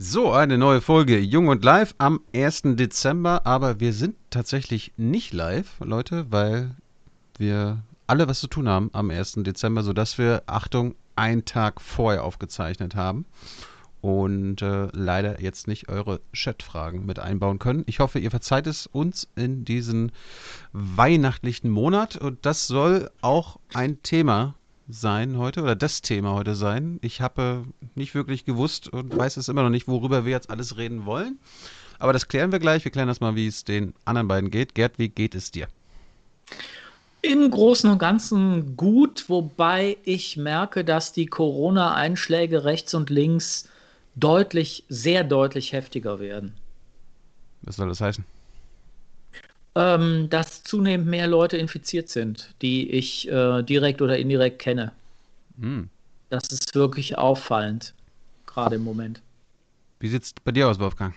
So, eine neue Folge Jung und Live am 1. Dezember, aber wir sind tatsächlich nicht live, Leute, weil wir alle was zu tun haben am 1. Dezember, sodass wir, Achtung, einen Tag vorher aufgezeichnet haben und äh, leider jetzt nicht eure Chatfragen mit einbauen können. Ich hoffe, ihr verzeiht es uns in diesen weihnachtlichen Monat und das soll auch ein Thema sein heute oder das Thema heute sein. Ich habe nicht wirklich gewusst und weiß es immer noch nicht, worüber wir jetzt alles reden wollen. Aber das klären wir gleich. Wir klären das mal, wie es den anderen beiden geht. Gerd, wie geht es dir? Im Großen und Ganzen gut, wobei ich merke, dass die Corona-Einschläge rechts und links deutlich, sehr deutlich heftiger werden. Was soll das heißen? Ähm, dass zunehmend mehr Leute infiziert sind, die ich äh, direkt oder indirekt kenne. Hm. Das ist wirklich auffallend, gerade im Moment. Wie sieht es bei dir aus, Wolfgang?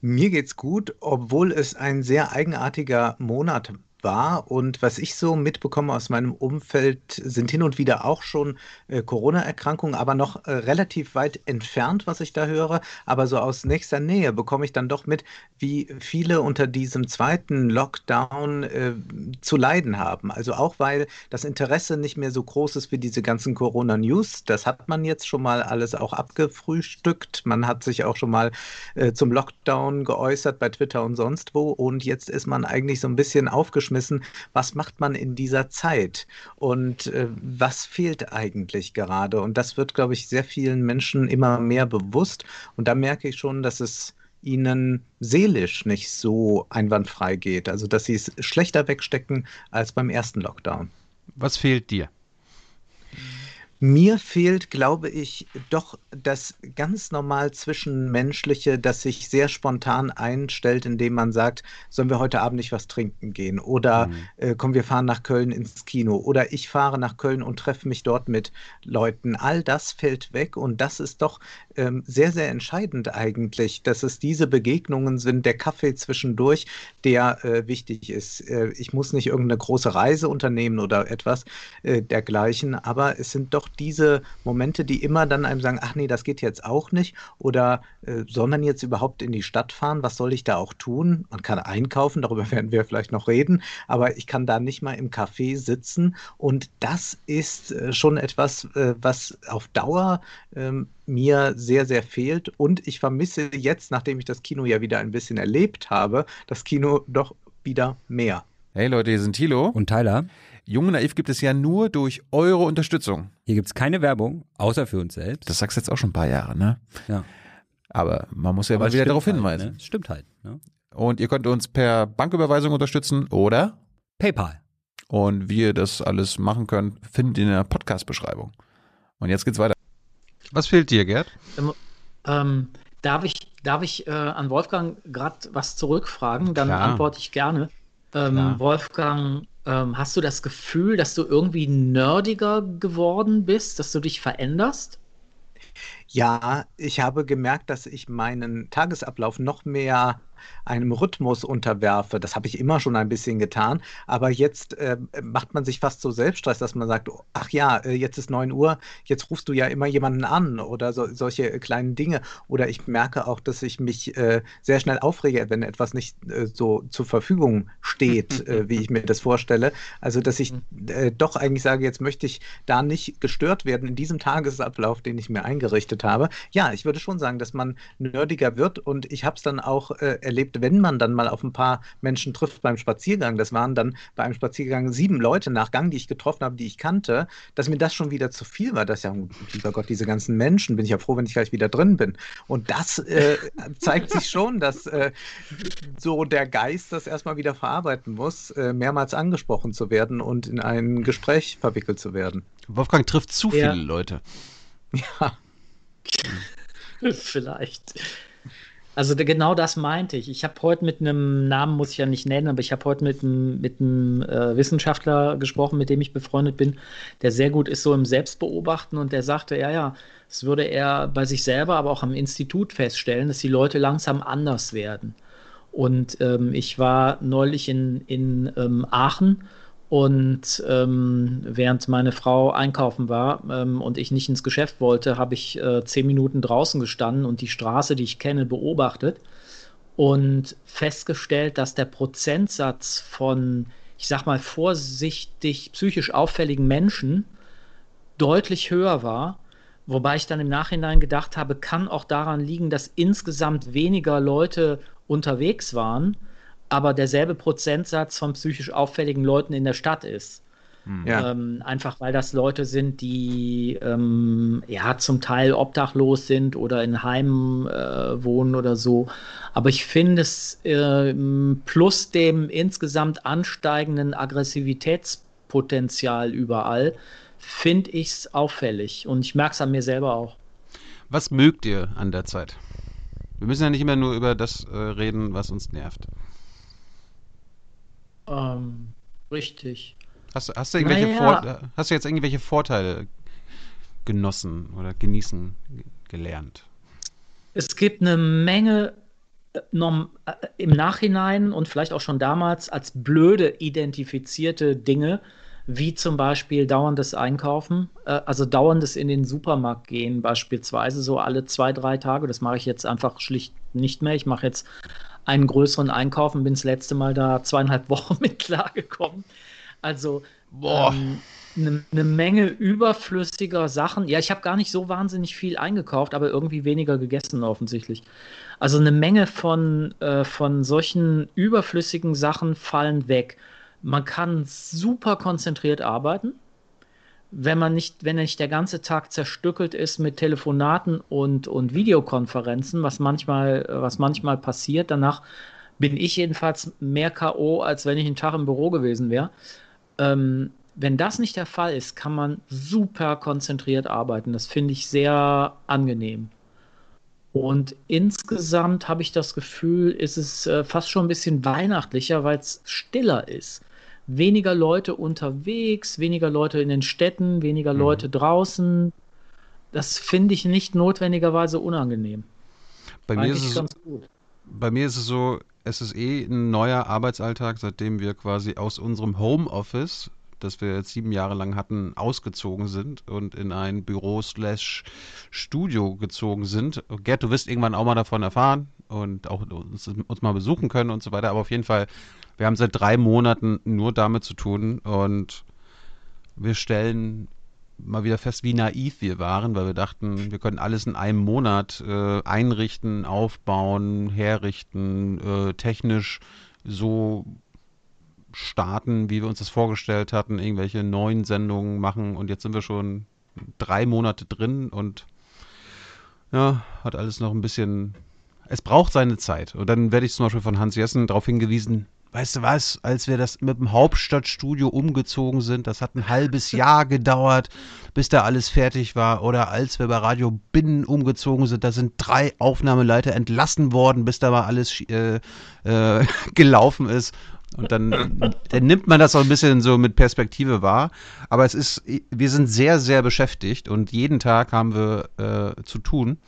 Mir geht's gut, obwohl es ein sehr eigenartiger Monat war. Und was ich so mitbekomme aus meinem Umfeld, sind hin und wieder auch schon äh, Corona-Erkrankungen, aber noch äh, relativ weit entfernt, was ich da höre. Aber so aus nächster Nähe bekomme ich dann doch mit, wie viele unter diesem zweiten Lockdown äh, zu leiden haben. Also auch weil das Interesse nicht mehr so groß ist wie diese ganzen Corona-News. Das hat man jetzt schon mal alles auch abgefrühstückt. Man hat sich auch schon mal äh, zum Lockdown geäußert bei Twitter und sonst wo. Und jetzt ist man eigentlich so ein bisschen aufgeschmissen aufgeschmissen, was macht man in dieser Zeit und äh, was fehlt eigentlich gerade? Und das wird, glaube ich, sehr vielen Menschen immer mehr bewusst. Und da merke ich schon, dass es ihnen seelisch nicht so einwandfrei geht. Also, dass sie es schlechter wegstecken als beim ersten Lockdown. Was fehlt dir? Mir fehlt, glaube ich, doch das ganz normal Zwischenmenschliche, das sich sehr spontan einstellt, indem man sagt, sollen wir heute Abend nicht was trinken gehen? Oder mhm. äh, komm, wir fahren nach Köln ins Kino. Oder ich fahre nach Köln und treffe mich dort mit Leuten. All das fällt weg und das ist doch ähm, sehr, sehr entscheidend eigentlich, dass es diese Begegnungen sind, der Kaffee zwischendurch, der äh, wichtig ist. Äh, ich muss nicht irgendeine große Reise unternehmen oder etwas äh, dergleichen, aber es sind doch diese Momente, die immer dann einem sagen, ach nee, das geht jetzt auch nicht oder äh, soll man jetzt überhaupt in die Stadt fahren? Was soll ich da auch tun? Man kann einkaufen, darüber werden wir vielleicht noch reden, aber ich kann da nicht mal im Café sitzen und das ist äh, schon etwas, äh, was auf Dauer ähm, mir sehr, sehr fehlt und ich vermisse jetzt, nachdem ich das Kino ja wieder ein bisschen erlebt habe, das Kino doch wieder mehr. Hey Leute, hier sind Thilo und Tyler. Jung und Naiv gibt es ja nur durch eure Unterstützung. Hier gibt es keine Werbung, außer für uns selbst. Das sagst du jetzt auch schon ein paar Jahre, ne? Ja. Aber man muss ja Aber mal wieder darauf halt, hinweisen. Ne? Stimmt halt. Ne? Und ihr könnt uns per Banküberweisung unterstützen oder PayPal. Und wie ihr das alles machen könnt, findet ihr in der Podcast-Beschreibung. Und jetzt geht's weiter. Was fehlt dir, Gerd? Ähm, ähm, darf ich, darf ich äh, an Wolfgang gerade was zurückfragen? Dann Klar. antworte ich gerne. Ähm, Wolfgang, ähm, hast du das Gefühl, dass du irgendwie nerdiger geworden bist, dass du dich veränderst? Ja, ich habe gemerkt, dass ich meinen Tagesablauf noch mehr einem Rhythmus unterwerfe. Das habe ich immer schon ein bisschen getan, aber jetzt äh, macht man sich fast so Selbststress, dass man sagt, ach ja, äh, jetzt ist 9 Uhr, jetzt rufst du ja immer jemanden an oder so, solche kleinen Dinge. Oder ich merke auch, dass ich mich äh, sehr schnell aufrege, wenn etwas nicht äh, so zur Verfügung steht, äh, wie ich mir das vorstelle. Also, dass ich äh, doch eigentlich sage, jetzt möchte ich da nicht gestört werden in diesem Tagesablauf, den ich mir eingerichtet habe. Ja, ich würde schon sagen, dass man nerdiger wird und ich habe es dann auch erlebt, wenn man dann mal auf ein paar Menschen trifft beim Spaziergang, das waren dann bei einem Spaziergang sieben Leute nach Gang, die ich getroffen habe, die ich kannte, dass mir das schon wieder zu viel war. Das ja, lieber Gott, diese ganzen Menschen, bin ich ja froh, wenn ich gleich wieder drin bin. Und das äh, zeigt sich schon, dass äh, so der Geist das erstmal wieder verarbeiten muss, äh, mehrmals angesprochen zu werden und in ein Gespräch verwickelt zu werden. Wolfgang trifft zu ja. viele Leute. Ja. Vielleicht. Also genau das meinte ich. Ich habe heute mit einem Namen, muss ich ja nicht nennen, aber ich habe heute mit einem, mit einem äh, Wissenschaftler gesprochen, mit dem ich befreundet bin, der sehr gut ist so im Selbstbeobachten und der sagte, ja, ja, es würde er bei sich selber, aber auch am Institut feststellen, dass die Leute langsam anders werden. Und ähm, ich war neulich in, in ähm, Aachen Und ähm, während meine Frau einkaufen war ähm, und ich nicht ins Geschäft wollte, habe ich äh, zehn Minuten draußen gestanden und die Straße, die ich kenne, beobachtet und festgestellt, dass der Prozentsatz von, ich sag mal, vorsichtig psychisch auffälligen Menschen deutlich höher war. Wobei ich dann im Nachhinein gedacht habe, kann auch daran liegen, dass insgesamt weniger Leute unterwegs waren aber derselbe Prozentsatz von psychisch auffälligen Leuten in der Stadt ist. Hm. Ja. Ähm, einfach weil das Leute sind, die ähm, ja zum Teil obdachlos sind oder in Heimen äh, wohnen oder so. Aber ich finde es äh, plus dem insgesamt ansteigenden Aggressivitätspotenzial überall, finde ich es auffällig. Und ich merke es an mir selber auch. Was mögt ihr an der Zeit? Wir müssen ja nicht immer nur über das äh, reden, was uns nervt. Ähm, richtig. Hast, hast, du irgendwelche naja. hast du jetzt irgendwelche Vorteile genossen oder genießen gelernt? Es gibt eine Menge äh, äh, im Nachhinein und vielleicht auch schon damals als blöde identifizierte Dinge, wie zum Beispiel dauerndes Einkaufen, äh, also dauerndes in den Supermarkt gehen, beispielsweise so alle zwei, drei Tage. Das mache ich jetzt einfach schlicht nicht mehr. Ich mache jetzt einen größeren Einkauf und bin das letzte Mal da zweieinhalb Wochen mit klargekommen. Also ähm, eine, eine Menge überflüssiger Sachen. Ja, ich habe gar nicht so wahnsinnig viel eingekauft, aber irgendwie weniger gegessen offensichtlich. Also eine Menge von, äh, von solchen überflüssigen Sachen fallen weg. Man kann super konzentriert arbeiten wenn man nicht, wenn nicht der ganze Tag zerstückelt ist mit Telefonaten und, und Videokonferenzen, was manchmal, was manchmal passiert, danach bin ich jedenfalls mehr K.O., als wenn ich einen Tag im Büro gewesen wäre. Ähm, wenn das nicht der Fall ist, kann man super konzentriert arbeiten. Das finde ich sehr angenehm. Und insgesamt habe ich das Gefühl, ist es äh, fast schon ein bisschen weihnachtlicher, weil es stiller ist weniger Leute unterwegs, weniger Leute in den Städten, weniger mhm. Leute draußen. Das finde ich nicht notwendigerweise unangenehm. Bei mir, ist es, bei mir ist es so, es ist eh ein neuer Arbeitsalltag, seitdem wir quasi aus unserem Homeoffice, das wir jetzt sieben Jahre lang hatten, ausgezogen sind und in ein Büro slash Studio gezogen sind. Gerd, du wirst irgendwann auch mal davon erfahren und auch uns, uns mal besuchen können und so weiter, aber auf jeden Fall wir haben seit drei Monaten nur damit zu tun und wir stellen mal wieder fest, wie naiv wir waren, weil wir dachten, wir können alles in einem Monat äh, einrichten, aufbauen, herrichten, äh, technisch so starten, wie wir uns das vorgestellt hatten, irgendwelche neuen Sendungen machen und jetzt sind wir schon drei Monate drin und ja, hat alles noch ein bisschen. Es braucht seine Zeit. Und dann werde ich zum Beispiel von Hans Jessen darauf hingewiesen, Weißt du was, als wir das mit dem Hauptstadtstudio umgezogen sind, das hat ein halbes Jahr gedauert, bis da alles fertig war. Oder als wir bei Radio Binnen umgezogen sind, da sind drei Aufnahmeleiter entlassen worden, bis da mal alles äh, äh, gelaufen ist. Und dann, dann nimmt man das auch ein bisschen so mit Perspektive wahr. Aber es ist, wir sind sehr, sehr beschäftigt und jeden Tag haben wir äh, zu tun.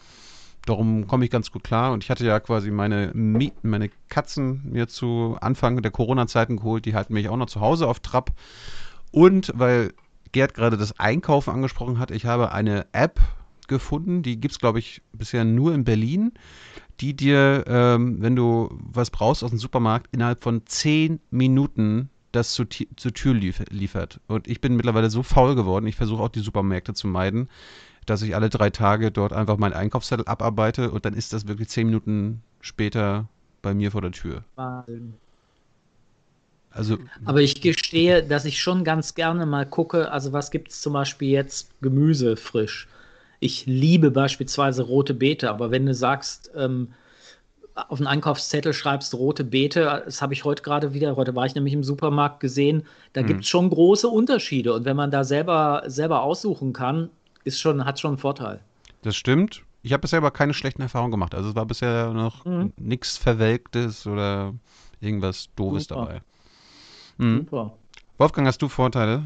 Darum komme ich ganz gut klar. Und ich hatte ja quasi meine, meine Katzen mir zu Anfang der Corona-Zeiten geholt. Die halten mich auch noch zu Hause auf Trab. Und weil Gerd gerade das Einkaufen angesprochen hat, ich habe eine App gefunden, die gibt es, glaube ich, bisher nur in Berlin, die dir, ähm, wenn du was brauchst aus dem Supermarkt, innerhalb von zehn Minuten das zu, zur Tür liefert. Und ich bin mittlerweile so faul geworden, ich versuche auch die Supermärkte zu meiden, dass ich alle drei Tage dort einfach meinen Einkaufszettel abarbeite und dann ist das wirklich zehn Minuten später bei mir vor der Tür. Wahnsinn. Also, Aber ich gestehe, dass ich schon ganz gerne mal gucke, also was gibt es zum Beispiel jetzt Gemüse frisch. Ich liebe beispielsweise rote Beete, aber wenn du sagst, ähm, auf einen Einkaufszettel schreibst rote Beete, das habe ich heute gerade wieder, heute war ich nämlich im Supermarkt gesehen, da hm. gibt es schon große Unterschiede. Und wenn man da selber, selber aussuchen kann, ist schon, hat schon einen Vorteil. Das stimmt. Ich habe bisher aber keine schlechten Erfahrungen gemacht. Also es war bisher noch mhm. nichts Verwelktes oder irgendwas Doofes Super. dabei. Mhm. Super. Wolfgang, hast du Vorteile?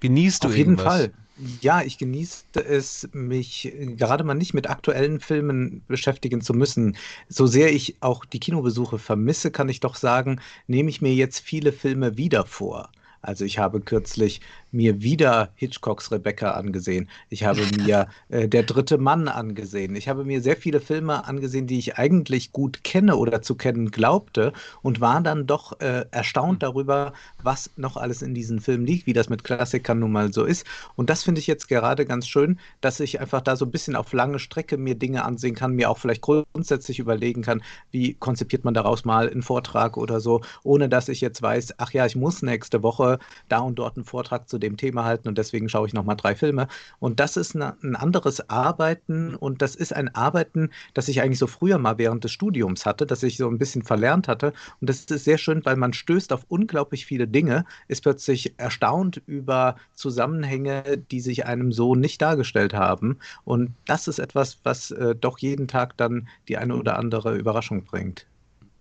Genießt du Auf jeden Fall. Ja, ich genieße es, mich gerade mal nicht mit aktuellen Filmen beschäftigen zu müssen. So sehr ich auch die Kinobesuche vermisse, kann ich doch sagen, nehme ich mir jetzt viele Filme wieder vor. Also ich habe kürzlich mir wieder Hitchcocks Rebecca angesehen. Ich habe mir äh, Der dritte Mann angesehen. Ich habe mir sehr viele Filme angesehen, die ich eigentlich gut kenne oder zu kennen glaubte und war dann doch äh, erstaunt darüber, was noch alles in diesen Filmen liegt, wie das mit Klassikern nun mal so ist. Und das finde ich jetzt gerade ganz schön, dass ich einfach da so ein bisschen auf lange Strecke mir Dinge ansehen kann, mir auch vielleicht grundsätzlich überlegen kann, wie konzipiert man daraus mal einen Vortrag oder so, ohne dass ich jetzt weiß, ach ja, ich muss nächste Woche da und dort einen Vortrag zu dem Thema halten und deswegen schaue ich nochmal drei Filme. Und das ist eine, ein anderes Arbeiten und das ist ein Arbeiten, das ich eigentlich so früher mal während des Studiums hatte, das ich so ein bisschen verlernt hatte. Und das ist sehr schön, weil man stößt auf unglaublich viele Dinge, ist plötzlich erstaunt über Zusammenhänge, die sich einem so nicht dargestellt haben. Und das ist etwas, was äh, doch jeden Tag dann die eine oder andere Überraschung bringt.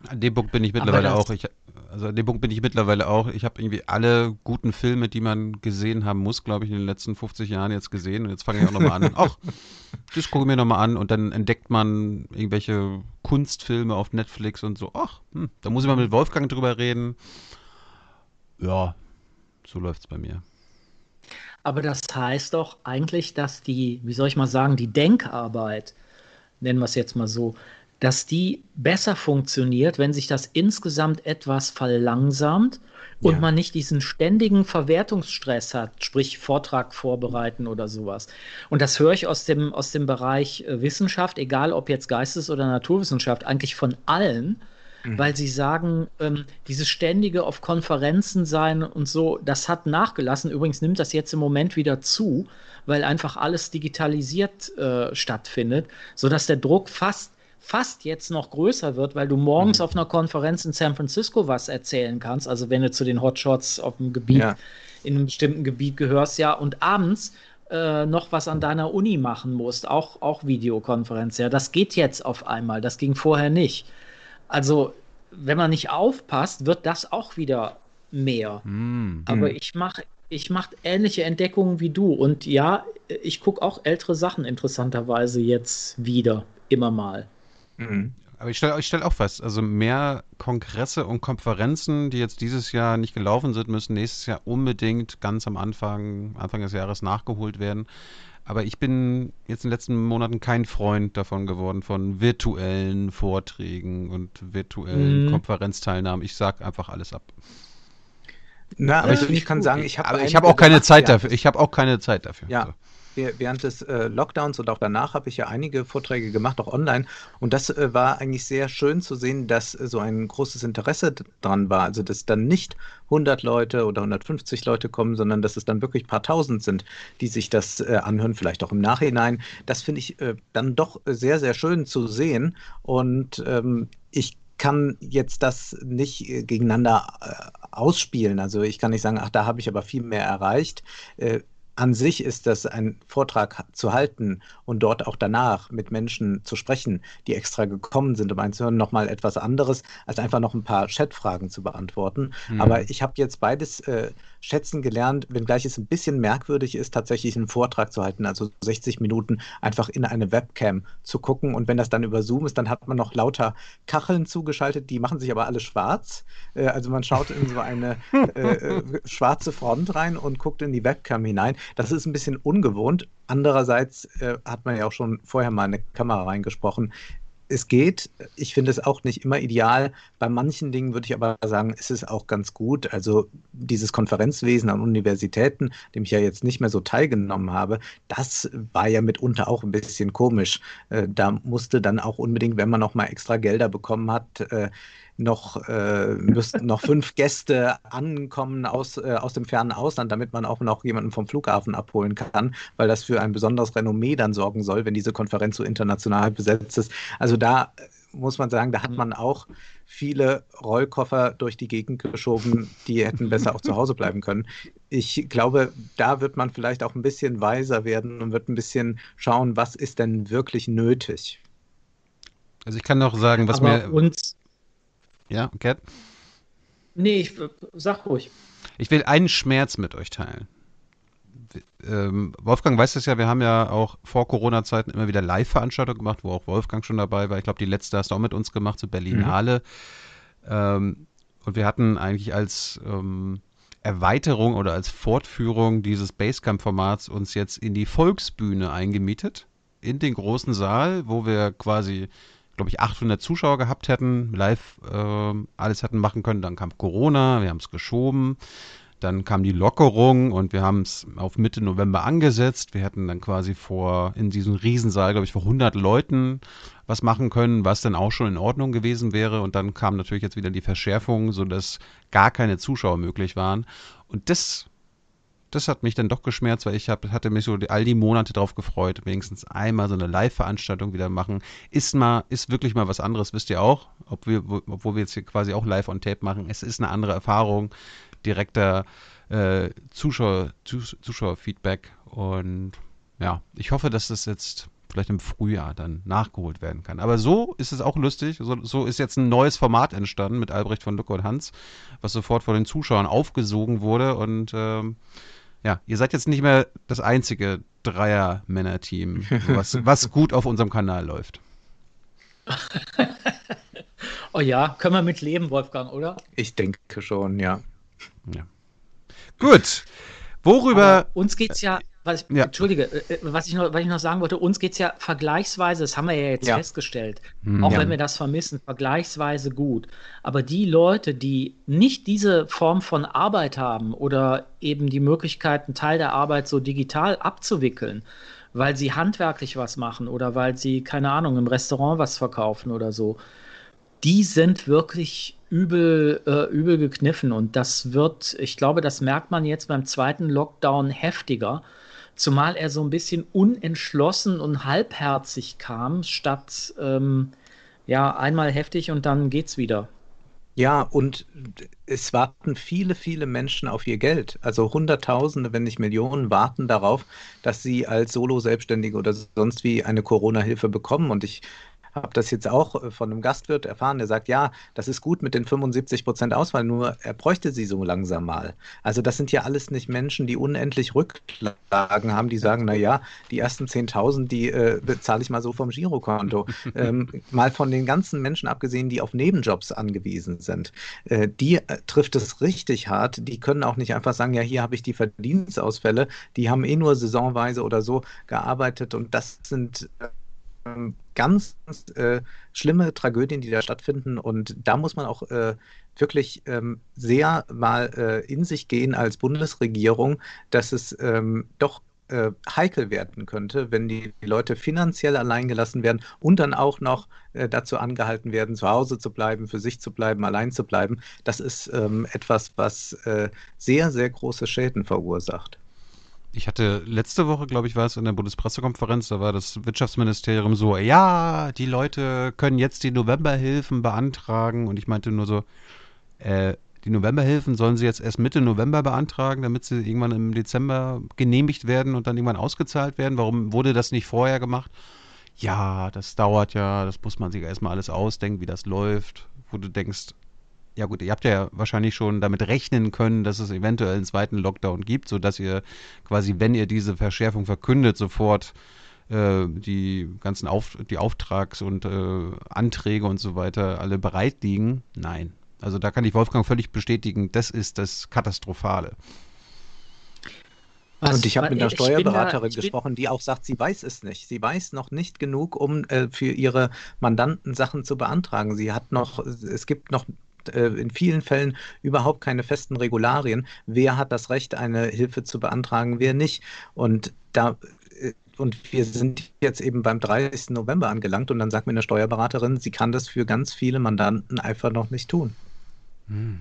An dem Punkt bin ich mittlerweile auch. Ich, also an dem Punkt bin ich mittlerweile auch. Ich habe irgendwie alle guten Filme, die man gesehen haben muss, glaube ich, in den letzten 50 Jahren jetzt gesehen. Und jetzt fange ich auch nochmal an. Ach, das gucke ich mir nochmal an. Und dann entdeckt man irgendwelche Kunstfilme auf Netflix und so. Ach, hm, da muss ich mal mit Wolfgang drüber reden. Ja, so läuft es bei mir. Aber das heißt doch eigentlich, dass die, wie soll ich mal sagen, die Denkarbeit, nennen wir es jetzt mal so, dass die besser funktioniert, wenn sich das insgesamt etwas verlangsamt und ja. man nicht diesen ständigen Verwertungsstress hat, sprich Vortrag vorbereiten oder sowas. Und das höre ich aus dem, aus dem Bereich äh, Wissenschaft, egal ob jetzt Geistes- oder Naturwissenschaft, eigentlich von allen, mhm. weil sie sagen, ähm, dieses ständige auf Konferenzen sein und so, das hat nachgelassen. Übrigens nimmt das jetzt im Moment wieder zu, weil einfach alles digitalisiert äh, stattfindet, sodass der Druck fast fast jetzt noch größer wird, weil du morgens mhm. auf einer Konferenz in San Francisco was erzählen kannst, also wenn du zu den Hotshots auf dem Gebiet, ja. in einem bestimmten Gebiet gehörst, ja, und abends äh, noch was an deiner Uni machen musst, auch, auch Videokonferenz, ja, das geht jetzt auf einmal, das ging vorher nicht. Also, wenn man nicht aufpasst, wird das auch wieder mehr. Mhm. Aber mhm. ich mache ich mache ähnliche Entdeckungen wie du. Und ja, ich gucke auch ältere Sachen interessanterweise jetzt wieder, immer mal. Mhm. Aber ich stelle stell auch fest, also mehr Kongresse und Konferenzen, die jetzt dieses Jahr nicht gelaufen sind, müssen nächstes Jahr unbedingt ganz am Anfang, Anfang des Jahres nachgeholt werden. Aber ich bin jetzt in den letzten Monaten kein Freund davon geworden, von virtuellen Vorträgen und virtuellen mhm. Konferenzteilnahmen. Ich sage einfach alles ab. Na, aber ich, ich kann sagen, ich habe ich habe auch keine Zeit dafür. Ich habe auch keine Zeit dafür. Ja. So während des äh, Lockdowns und auch danach habe ich ja einige Vorträge gemacht, auch online. Und das äh, war eigentlich sehr schön zu sehen, dass äh, so ein großes Interesse dran war. Also, dass dann nicht 100 Leute oder 150 Leute kommen, sondern dass es dann wirklich ein paar tausend sind, die sich das anhören, vielleicht auch im Nachhinein. Das finde ich dann doch sehr, sehr schön zu sehen. Und ähm, ich kann jetzt das nicht gegeneinander ausspielen. Also ich kann nicht sagen, ach, da habe ich aber viel mehr erreicht an sich ist das ein Vortrag zu halten und dort auch danach mit Menschen zu sprechen, die extra gekommen sind, um einzuhören, nochmal etwas anderes, als einfach noch ein paar Chatfragen zu beantworten. Mhm. Aber ich habe jetzt beides äh, schätzen gelernt, wenngleich es ein bisschen merkwürdig ist, tatsächlich einen Vortrag zu halten, also 60 Minuten einfach in eine Webcam zu gucken. Und wenn das dann über Zoom ist, dann hat man noch lauter Kacheln zugeschaltet, die machen sich aber alle schwarz. Äh, also man schaut in so eine äh, äh schwarze Front rein und guckt in die Webcam hinein. Das ist ein bisschen ungewohnt. Andererseits äh, hat man ja auch schon vorher mal eine Kamera reingesprochen. Es geht. Ich finde es auch nicht immer ideal. Bei manchen Dingen würde ich aber sagen, ist es auch ganz gut. Also dieses Konferenzwesen an Universitäten, dem ich ja jetzt nicht mehr so teilgenommen habe, das war ja mitunter auch ein bisschen komisch. Äh, da musste dann auch unbedingt, wenn man noch mal extra Gelder bekommen hat, äh, noch, äh, müssten noch fünf Gäste ankommen aus, äh, aus dem fernen Ausland, damit man auch noch jemanden vom Flughafen abholen kann, weil das für ein besonderes Renommee dann sorgen soll, wenn diese Konferenz so international besetzt ist. Also da äh, muss man sagen, da hat man auch viele Rollkoffer durch die Gegend geschoben, die hätten besser auch zu Hause bleiben können. Ich glaube, da wird man vielleicht auch ein bisschen weiser werden und wird ein bisschen schauen, was ist denn wirklich nötig. Also ich kann noch sagen, was Aber mir uns ja, Cat? Nee, ich sag ruhig. Ich will einen Schmerz mit euch teilen. Ähm, Wolfgang weiß es ja, wir haben ja auch vor Corona-Zeiten immer wieder Live-Veranstaltungen gemacht, wo auch Wolfgang schon dabei war. Ich glaube, die letzte hast du auch mit uns gemacht, zu Berlinale. Mhm. Ähm, und wir hatten eigentlich als ähm, Erweiterung oder als Fortführung dieses Basecamp-Formats uns jetzt in die Volksbühne eingemietet. In den großen Saal, wo wir quasi, glaube ich, 800 Zuschauer gehabt hätten, live äh, alles hätten machen können. Dann kam Corona, wir haben es geschoben. Dann kam die Lockerung und wir haben es auf Mitte November angesetzt. Wir hätten dann quasi vor, in diesem Riesensaal, glaube ich, vor 100 Leuten was machen können, was dann auch schon in Ordnung gewesen wäre. Und dann kam natürlich jetzt wieder die Verschärfung, sodass gar keine Zuschauer möglich waren. Und das, das hat mich dann doch geschmerzt, weil ich hab, hatte mich so all die Monate darauf gefreut, wenigstens einmal so eine Live-Veranstaltung wieder machen. Ist mal, ist wirklich mal was anderes, wisst ihr auch, ob wir, obwohl wir jetzt hier quasi auch live on tape machen. Es ist eine andere Erfahrung direkter äh, Zuschauer, Zuschauerfeedback. Und ja, ich hoffe, dass das jetzt vielleicht im Frühjahr dann nachgeholt werden kann. Aber so ist es auch lustig. So, so ist jetzt ein neues Format entstanden mit Albrecht von Lucke und Hans, was sofort von den Zuschauern aufgesogen wurde. Und ähm, ja, ihr seid jetzt nicht mehr das einzige Dreier-Männer-Team, was, was gut auf unserem Kanal läuft. oh ja, können wir mit leben, Wolfgang, oder? Ich denke schon, ja. Ja. Gut. Worüber. Aber uns geht es ja, was, ja. Entschuldige, äh, äh, was ich, noch, was ich noch sagen wollte, uns geht es ja vergleichsweise, das haben wir ja jetzt ja. festgestellt, mhm. auch ja. wenn wir das vermissen, vergleichsweise gut. Aber die Leute, die nicht diese Form von Arbeit haben oder eben die Möglichkeit, einen Teil der Arbeit so digital abzuwickeln, weil sie handwerklich was machen oder weil sie, keine Ahnung, im Restaurant was verkaufen oder so, die sind wirklich übel, äh, übel gekniffen. Und das wird, ich glaube, das merkt man jetzt beim zweiten Lockdown heftiger. Zumal er so ein bisschen unentschlossen und halbherzig kam, statt ähm, ja einmal heftig und dann geht's wieder. Ja, und es warten viele, viele Menschen auf ihr Geld. Also Hunderttausende, wenn nicht Millionen, warten darauf, dass sie als Solo-Selbstständige oder sonst wie eine Corona-Hilfe bekommen. Und ich habe das jetzt auch äh, von einem Gastwirt erfahren, der sagt, ja, das ist gut mit den 75 Prozent Auswahl, nur er bräuchte sie so langsam mal. Also das sind ja alles nicht Menschen, die unendlich Rücklagen haben, die sagen, na ja, die ersten 10.000, die äh, bezahle ich mal so vom Girokonto. ähm, mal von den ganzen Menschen abgesehen, die auf Nebenjobs angewiesen sind. Äh, die äh, trifft es richtig hart. Die können auch nicht einfach sagen, ja, hier habe ich die Verdienstausfälle. Die haben eh nur saisonweise oder so gearbeitet und das sind ähm, ganz äh, schlimme Tragödien, die da stattfinden. Und da muss man auch äh, wirklich ähm, sehr mal äh, in sich gehen als Bundesregierung, dass es ähm, doch äh, heikel werden könnte, wenn die, die, Leute finanziell allein gelassen werden und dann auch noch äh, dazu angehalten werden, zu Hause zu bleiben, für sich zu bleiben, allein zu bleiben. Das ist ähm, etwas, was äh, sehr, sehr große Schäden verursacht. Ich hatte letzte Woche, glaube ich, war es in der Bundespressekonferenz, da war das Wirtschaftsministerium so, ja, die Leute können jetzt die Novemberhilfen beantragen. Und ich meinte nur so, äh, die Novemberhilfen sollen sie jetzt erst Mitte November beantragen, damit sie irgendwann im Dezember genehmigt werden und dann irgendwann ausgezahlt werden. Warum wurde das nicht vorher gemacht? Ja, das dauert ja, das muss man sich erstmal alles ausdenken, wie das läuft. Wo du denkst, ja gut, ihr habt ja wahrscheinlich schon damit rechnen können, dass es eventuell einen zweiten Lockdown gibt, sodass ihr quasi, wenn ihr diese Verschärfung verkündet, sofort äh, die ganzen Auf die Auftrags- und äh, Anträge und so weiter alle bereit liegen. Nein. Also da kann ich Wolfgang völlig bestätigen, das ist das Katastrophale. Was, und ich habe mit einer Steuerberaterin da, gesprochen, die auch sagt, sie weiß es nicht. Sie weiß noch nicht genug, um äh, für ihre Mandanten Sachen zu beantragen. Sie hat noch, es gibt noch äh, in vielen Fällen überhaupt keine festen Regularien. Wer hat das Recht, eine Hilfe zu beantragen, wer nicht? Und da äh, und wir sind jetzt eben beim 30. November angelangt und dann sagt mir eine Steuerberaterin, sie kann das für ganz viele Mandanten einfach noch nicht tun. Hm.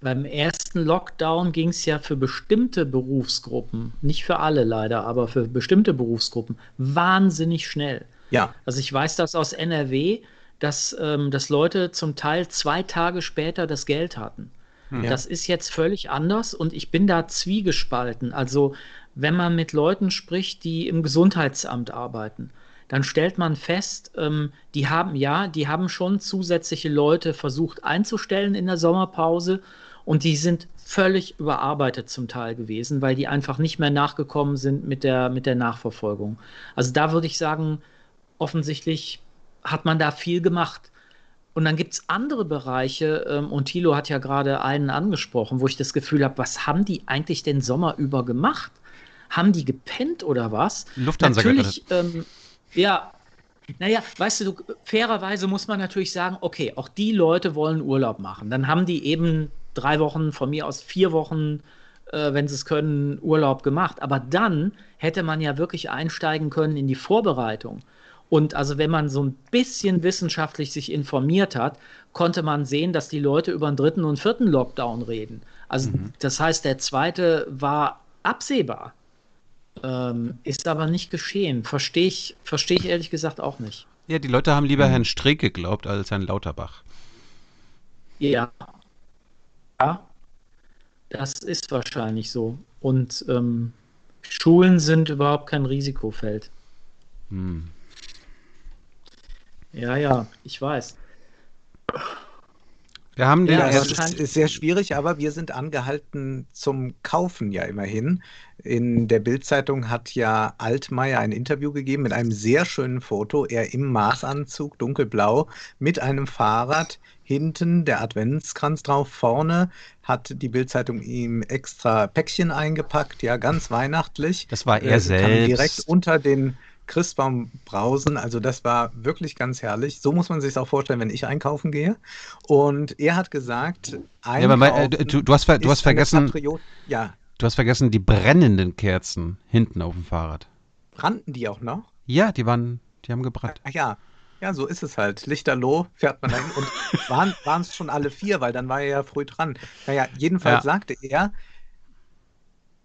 Beim ersten Lockdown ging es ja für bestimmte Berufsgruppen, nicht für alle leider, aber für bestimmte Berufsgruppen wahnsinnig schnell. Ja. Also ich weiß das aus NRW, dass, ähm, dass Leute zum Teil zwei Tage später das Geld hatten. Ja. Das ist jetzt völlig anders und ich bin da zwiegespalten. Also, wenn man mit Leuten spricht, die im Gesundheitsamt arbeiten, dann stellt man fest, ähm, die haben ja, die haben schon zusätzliche Leute versucht einzustellen in der Sommerpause und die sind völlig überarbeitet zum Teil gewesen, weil die einfach nicht mehr nachgekommen sind mit der, mit der Nachverfolgung. Also da würde ich sagen, offensichtlich hat man da viel gemacht. Und dann gibt es andere Bereiche, ähm, und Thilo hat ja gerade einen angesprochen, wo ich das Gefühl habe, was haben die eigentlich den Sommer über gemacht? Haben die gepennt oder was? Lufthansa Natürlich, ähm, ja, naja, weißt du, fairerweise muss man natürlich sagen, okay, auch die Leute wollen Urlaub machen. Dann haben die eben drei Wochen, von mir aus vier Wochen, äh, wenn sie es können, Urlaub gemacht. Aber dann hätte man ja wirklich einsteigen können in die Vorbereitung. Und also wenn man so ein bisschen wissenschaftlich sich informiert hat, konnte man sehen, dass die Leute über einen dritten und vierten Lockdown reden. Also mhm. das heißt, der zweite war absehbar. Ähm, ist aber nicht geschehen. Verstehe ich, versteh ich ehrlich gesagt auch nicht. Ja, die Leute haben lieber hm. Herrn Streeck geglaubt als Herrn Lauterbach. Ja. Ja. Das ist wahrscheinlich so. Und ähm, Schulen sind überhaupt kein Risikofeld. Hm. Ja, ja, ich weiß. Wir haben den ja, das ist, ist, sehr schwierig, aber wir sind angehalten zum Kaufen ja immerhin. In der Bildzeitung hat ja Altmaier ein Interview gegeben mit einem sehr schönen Foto. Er im Maßanzug, dunkelblau, mit einem Fahrrad. Hinten der Adventskranz drauf. Vorne hat die Bildzeitung ihm extra Päckchen eingepackt, ja, ganz weihnachtlich. Das war er äh, selbst. Direkt unter den Christbaum brausen. Also das war wirklich ganz herrlich. So muss man sich auch vorstellen, wenn ich einkaufen gehe. Und er hat gesagt, ja, aber mal, äh, du, du, hast, du hast vergessen, ja. du hast vergessen die brennenden Kerzen hinten auf dem Fahrrad. Brannten die auch noch? Ja, die waren, die haben gebrannt. Ach ja, ja, so ist es halt. Lichterloh fährt man dahin und waren es schon alle vier, weil dann war er ja früh dran. Naja, jedenfalls ja. sagte er,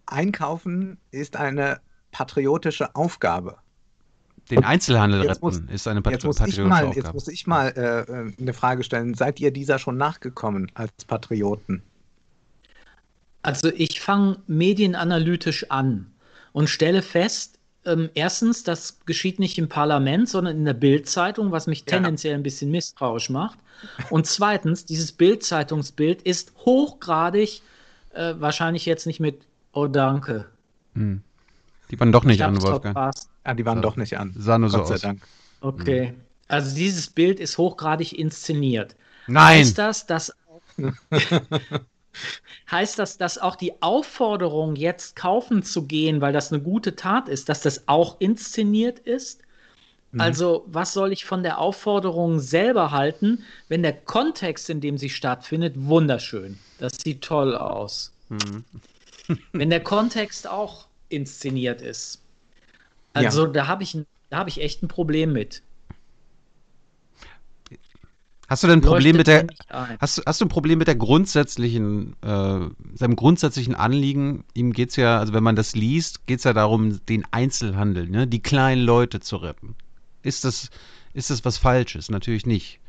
Einkaufen ist eine patriotische Aufgabe. Den Einzelhandel retten muss, ist eine Pat jetzt muss patriotische ich mal, Aufgabe. Jetzt muss ich mal äh, äh, eine Frage stellen. Seid ihr dieser schon nachgekommen als Patrioten? Also ich fange medienanalytisch an und stelle fest, ähm, erstens, das geschieht nicht im Parlament, sondern in der Bildzeitung, was mich tendenziell ein bisschen misstrauisch macht. Und zweitens, dieses Bildzeitungsbild ist hochgradig, äh, wahrscheinlich jetzt nicht mit Oh danke. Hm. Die waren doch nicht an, Wolfgang. Verpasst. Ah, die waren so. doch nicht an. Sah nur Gott so sei aus. Dank. Okay. Also dieses Bild ist hochgradig inszeniert. Nein. Heißt das, dass heißt das, dass auch die Aufforderung, jetzt kaufen zu gehen, weil das eine gute Tat ist, dass das auch inszeniert ist? Mhm. Also, was soll ich von der Aufforderung selber halten, wenn der Kontext, in dem sie stattfindet, wunderschön. Das sieht toll aus. Mhm. wenn der Kontext auch inszeniert ist. Also ja. da habe ich, hab ich echt ein Problem mit. Hast du denn ein Problem mit der hast, hast du ein Problem mit der grundsätzlichen äh, seinem grundsätzlichen Anliegen? Ihm geht es ja, also wenn man das liest, geht es ja darum, den Einzelhandel, ne, die kleinen Leute zu retten. Ist das ist das was Falsches? Natürlich nicht.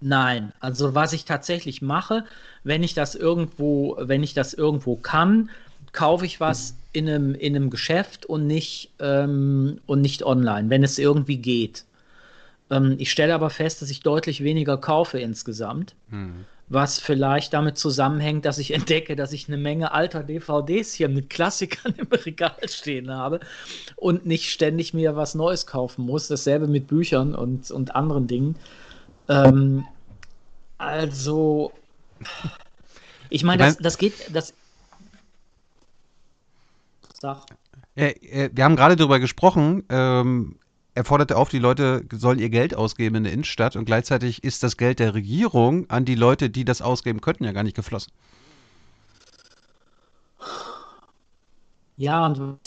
Nein, also was ich tatsächlich mache, wenn ich das irgendwo, wenn ich das irgendwo kann, kaufe ich was in einem, in einem Geschäft und nicht, ähm, und nicht online, wenn es irgendwie geht. Ähm, ich stelle aber fest, dass ich deutlich weniger kaufe insgesamt. Hm. Was vielleicht damit zusammenhängt, dass ich entdecke, dass ich eine Menge alter DVDs hier mit Klassikern im Regal stehen habe und nicht ständig mir was Neues kaufen muss. Dasselbe mit Büchern und, und anderen Dingen. Ähm, also, ich meine, das, das geht, das, Sag. Äh, äh, wir haben gerade darüber gesprochen. Ähm, er forderte auf, die Leute sollen ihr Geld ausgeben in der Innenstadt und gleichzeitig ist das Geld der Regierung an die Leute, die das ausgeben könnten, ja gar nicht geflossen. Ja, und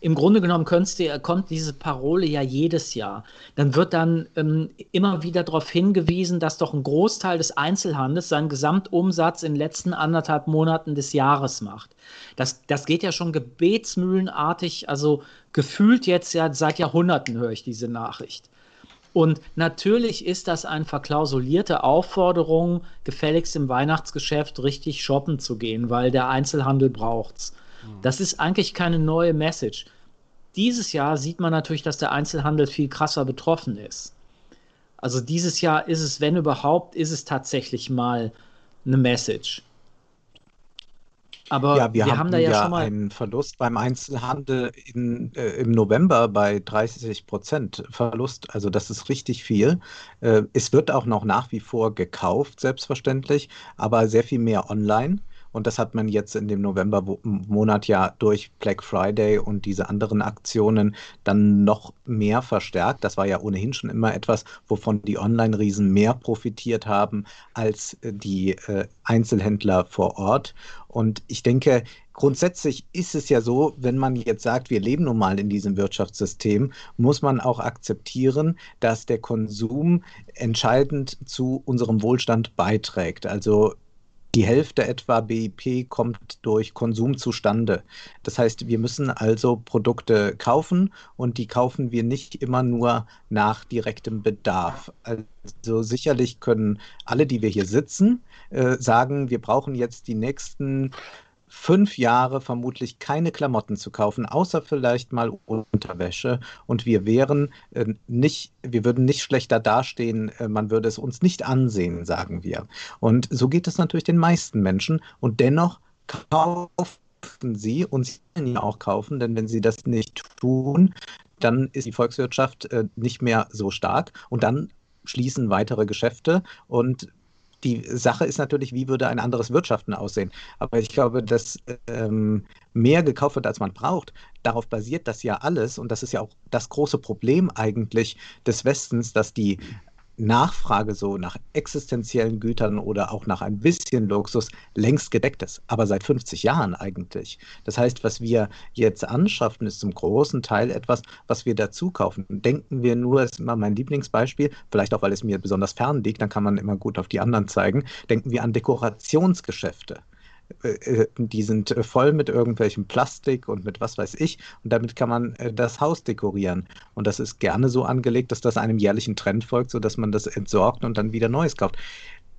im Grunde genommen du, kommt diese Parole ja jedes Jahr. Dann wird dann ähm, immer wieder darauf hingewiesen, dass doch ein Großteil des Einzelhandels seinen Gesamtumsatz in den letzten anderthalb Monaten des Jahres macht. Das, das geht ja schon gebetsmühlenartig, also gefühlt jetzt ja seit Jahrhunderten höre ich diese Nachricht. Und natürlich ist das eine verklausulierte Aufforderung, gefälligst im Weihnachtsgeschäft richtig shoppen zu gehen, weil der Einzelhandel braucht's. Das ist eigentlich keine neue Message. Dieses Jahr sieht man natürlich, dass der Einzelhandel viel krasser betroffen ist. Also dieses Jahr ist es, wenn überhaupt, ist es tatsächlich mal eine Message. Aber Ja, wir wir haben haben da ja ja schon mal, einen Verlust beim Einzelhandel in, äh, im November bei 30 Prozent Verlust. Also das ist richtig viel. Äh, es wird auch noch nach wie vor gekauft, selbstverständlich, aber sehr viel mehr online. Und das hat man jetzt in dem November-Monat ja durch Black Friday und diese anderen Aktionen dann noch mehr verstärkt. Das war ja ohnehin schon immer etwas, wovon die Online-Riesen mehr profitiert haben als äh, die äh, Einzelhändler vor Ort. Und ich denke, grundsätzlich ist es ja so, wenn man jetzt sagt, wir leben nun mal in diesem Wirtschaftssystem, muss man auch akzeptieren, dass der Konsum entscheidend zu unserem Wohlstand beiträgt. Also die Hälfte etwa BIP kommt durch Konsum zustande. Das heißt, wir müssen also Produkte kaufen und die kaufen wir nicht immer nur nach direktem Bedarf. Also sicherlich können alle, die wir hier sitzen, äh, sagen, wir brauchen jetzt die nächsten fünf Jahre vermutlich keine Klamotten zu kaufen, außer vielleicht mal Unterwäsche. Und wir wären äh, nicht, wir würden nicht schlechter dastehen, äh, man würde es uns nicht ansehen, sagen wir. Und so geht es natürlich den meisten Menschen. Und dennoch kaufen sie und sie wollen ja auch kaufen, denn wenn sie das nicht tun, dann ist die Volkswirtschaft äh, nicht mehr so stark und dann schließen weitere Geschäfte und die Sache ist natürlich, wie würde ein anderes Wirtschaften aussehen? Aber ich glaube, dass ähm, mehr gekauft wird, als man braucht. Darauf basiert das ja alles. Und das ist ja auch das große Problem eigentlich des Westens, dass die Nachfrage so nach existenziellen Gütern oder auch nach ein bisschen Luxus längst gedeckt ist, aber seit 50 Jahren eigentlich. Das heißt, was wir jetzt anschaffen, ist zum großen Teil etwas, was wir dazu kaufen. Denken wir nur, ist immer mein Lieblingsbeispiel, vielleicht auch, weil es mir besonders fern liegt, dann kann man immer gut auf die anderen zeigen, denken wir an Dekorationsgeschäfte. Äh, äh, die sind äh, voll mit irgendwelchem Plastik und mit was weiß ich. Und damit kann man das Haus dekorieren. Und das ist gerne so angelegt, dass das einem jährlichen Trend folgt, sodass man das entsorgt und dann wieder Neues kauft.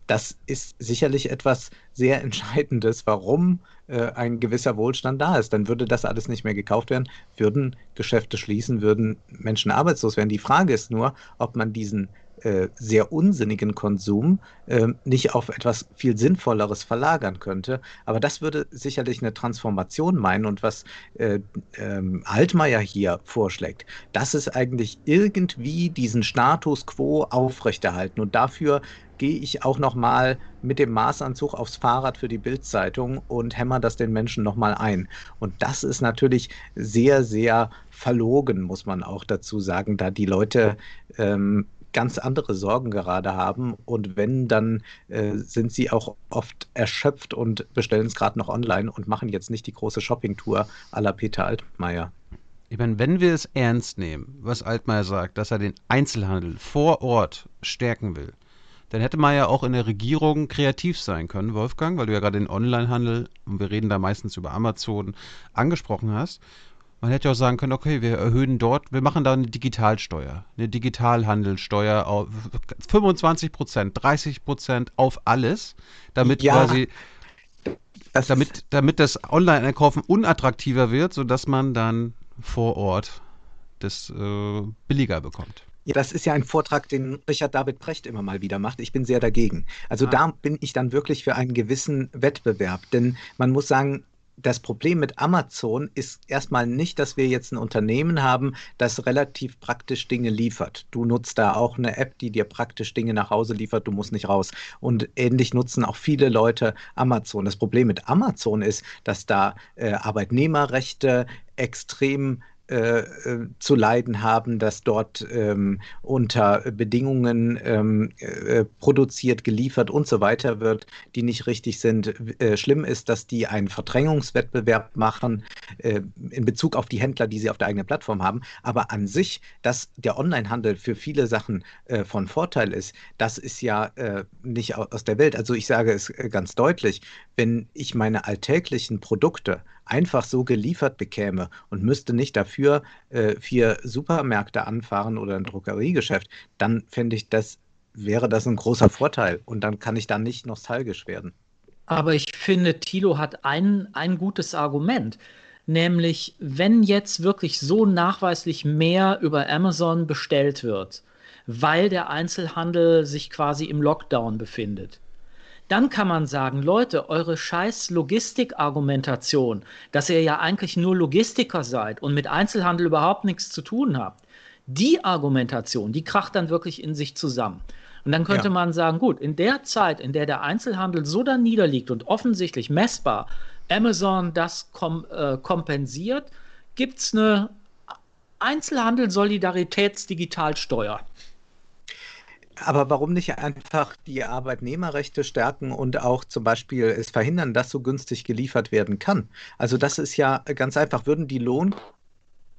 Das ist sicherlich etwas sehr Entscheidendes, warum ein gewisser Wohlstand da ist. Dann würde das alles nicht mehr gekauft werden, würden Geschäfte schließen, würden Menschen arbeitslos werden. Die Frage ist nur, ob man diesen äh, sehr unsinnigen Konsum äh, nicht auf etwas viel Sinnvolleres verlagern könnte. Aber das würde sicherlich eine Transformation meinen. Und was äh, ähm, Altmaier hier vorschlägt, das ist eigentlich irgendwie diesen Status quo aufrechterhalten. Und dafür gehe ich auch noch mal mit dem Maßanzug aufs Fahrrad für die Bildzeitung und hämmer das den Menschen noch mal ein. Und das ist natürlich sehr, sehr verlogen, muss man auch dazu sagen, da die Leute ähm, ganz andere Sorgen gerade haben. Und wenn, dann äh, sind sie auch oft erschöpft und bestellen es gerade noch online und machen jetzt nicht die große Shoppingtour à la Peter Altmaier. Ich meine, wenn wir es ernst nehmen, was Altmaier sagt, dass er den Einzelhandel vor Ort stärken will, dann hätte man ja auch in der Regierung kreativ sein können, Wolfgang, weil du ja gerade den Onlinehandel, und wir reden da meistens über Amazon, angesprochen hast. Man hätte ja auch sagen können, okay, wir erhöhen dort, wir machen da eine Digitalsteuer, eine Digitalhandelsteuer auf 25 Prozent, 30 Prozent auf alles, damit Ja, quasi, Das damit, damit das Online-Einkaufen unattraktiver wird, sodass man dann vor Ort das äh, billiger bekommt. Ja, das ist ja ein Vortrag, den Richard David Precht immer mal wieder macht. Ich bin sehr dagegen. Also Ah. da bin ich dann wirklich für einen gewissen Wettbewerb. Denn man muss sagen, das Problem mit Amazon ist erstmal nicht, dass wir jetzt ein Unternehmen haben, das relativ praktisch Dinge liefert. Du nutzt da auch eine App, die dir praktisch Dinge nach Hause liefert, du musst nicht raus. Und ähnlich nutzen auch viele Leute Amazon. Das Problem mit Amazon ist, dass da äh, Arbeitnehmerrechte extrem äh, äh, zu leiden haben, dass dort ähm, unter Bedingungen ähm, äh, produziert, geliefert und so weiter wird, die nicht richtig sind. Äh, schlimm ist, dass die einen Verdrängungswettbewerb machen äh, in Bezug auf die Händler, die sie auf der eigenen Plattform haben. Aber an sich, dass der Onlinehandel für viele Sachen von Vorteil ist, das ist ja nicht au- aus der Welt. Also ich sage es ganz deutlich, wenn ich meine alltäglichen Produkte einfach so geliefert bekäme und müsste nicht dafür äh, vier Supermärkte anfahren oder ein Drogeriegeschäft, dann fände ich das, wäre das ein großer Vorteil und dann kann ich da nicht nostalgisch werden. Aber ich finde, Thilo hat ein, ein gutes Argument. Nämlich, wenn jetzt wirklich so nachweislich mehr über Amazon bestellt wird, weil der Einzelhandel sich quasi im Lockdown befindet, dann kann man sagen, Leute, eure scheiß Logistikargumentation, dass ihr ja eigentlich nur Logistiker seid und mit Einzelhandel überhaupt nichts zu tun habt, die Argumentation, die kracht dann wirklich in sich zusammen. Und dann könnte ja. man sagen, gut, in der Zeit, in der der Einzelhandel so da niederliegt und offensichtlich messbar Amazon das kom äh, kompensiert, gibt es eine Einzelhandel-Solidaritätsdigitalsteuer. Aber warum nicht einfach die Arbeitnehmerrechte stärken und auch zum Beispiel es verhindern, dass so günstig geliefert werden kann? Also das ist ja ganz einfach. Würden die Lohn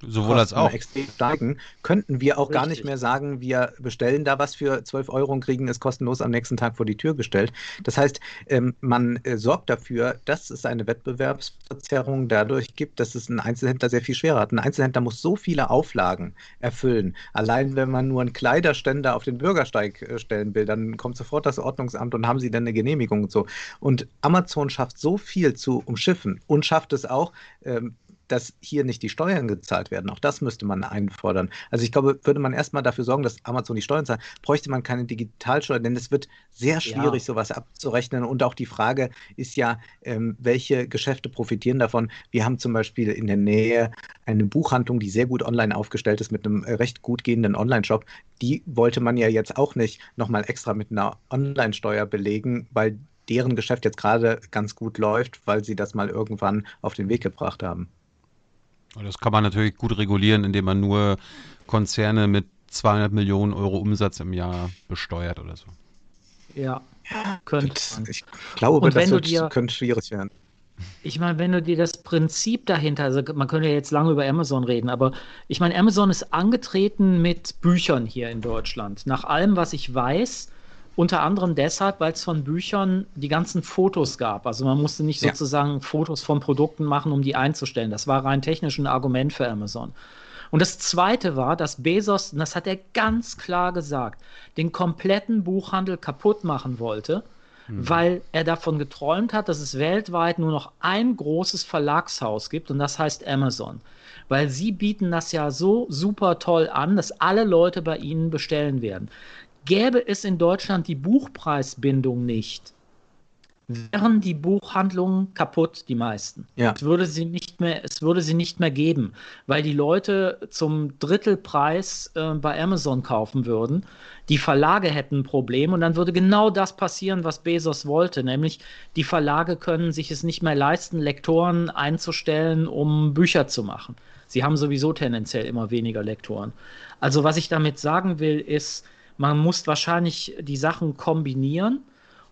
Sowohl als auch. extrem steigen, könnten wir auch Richtig. gar nicht mehr sagen, wir bestellen da was für 12 Euro und kriegen es kostenlos am nächsten Tag vor die Tür gestellt. Das heißt, ähm, man äh, sorgt dafür, dass es eine Wettbewerbsverzerrung dadurch gibt, dass es ein Einzelhändler sehr viel schwerer hat. Ein Einzelhändler muss so viele Auflagen erfüllen. Allein wenn man nur einen Kleiderständer auf den Bürgersteig äh, stellen will, dann kommt sofort das Ordnungsamt und haben sie dann eine Genehmigung und so. Und Amazon schafft so viel zu umschiffen und schafft es auch, ähm, dass hier nicht die Steuern gezahlt werden. Auch das müsste man einfordern. Also ich glaube, würde man erstmal dafür sorgen, dass Amazon die Steuern zahlt, bräuchte man keine Digitalsteuer, denn es wird sehr schwierig, ja. sowas abzurechnen. Und auch die Frage ist ja, ähm, welche Geschäfte profitieren davon. Wir haben zum Beispiel in der Nähe eine Buchhandlung, die sehr gut online aufgestellt ist mit einem äh, recht gut gehenden Online-Shop. Die wollte man ja jetzt auch nicht nochmal extra mit einer Online-Steuer belegen, weil deren Geschäft jetzt gerade ganz gut läuft, weil sie das mal irgendwann auf den Weg gebracht haben. Das kann man natürlich gut regulieren, indem man nur Konzerne mit 200 Millionen Euro Umsatz im Jahr besteuert oder so. Ja, könnte. Ich glaube, das wird, dir, könnte schwierig werden. Ich meine, wenn du dir das Prinzip dahinter, also man könnte ja jetzt lange über Amazon reden, aber ich meine, Amazon ist angetreten mit Büchern hier in Deutschland. Nach allem, was ich weiß, unter anderem deshalb, weil es von Büchern die ganzen Fotos gab. Also man musste nicht sozusagen Fotos von Produkten machen, um die einzustellen. Das war rein technisch ein Argument für Amazon. Und das Zweite war, dass Bezos, und das hat er ganz klar gesagt, den kompletten Buchhandel kaputt machen wollte, mhm. weil er davon geträumt hat, dass es weltweit nur noch ein großes Verlagshaus gibt und das heißt Amazon. Weil sie bieten das ja so super toll an, dass alle Leute bei ihnen bestellen werden. Gäbe es in Deutschland die Buchpreisbindung nicht, wären die Buchhandlungen kaputt, die meisten. Ja. Es würde sie nicht mehr, es würde sie nicht mehr geben, weil die Leute zum Drittelpreis äh, bei Amazon kaufen würden. Die Verlage hätten ein Problem und dann würde genau das passieren, was Bezos wollte, nämlich die Verlage können sich es nicht mehr leisten, Lektoren einzustellen, um Bücher zu machen. Sie haben sowieso tendenziell immer weniger Lektoren. Also was ich damit sagen will, ist, man muss wahrscheinlich die Sachen kombinieren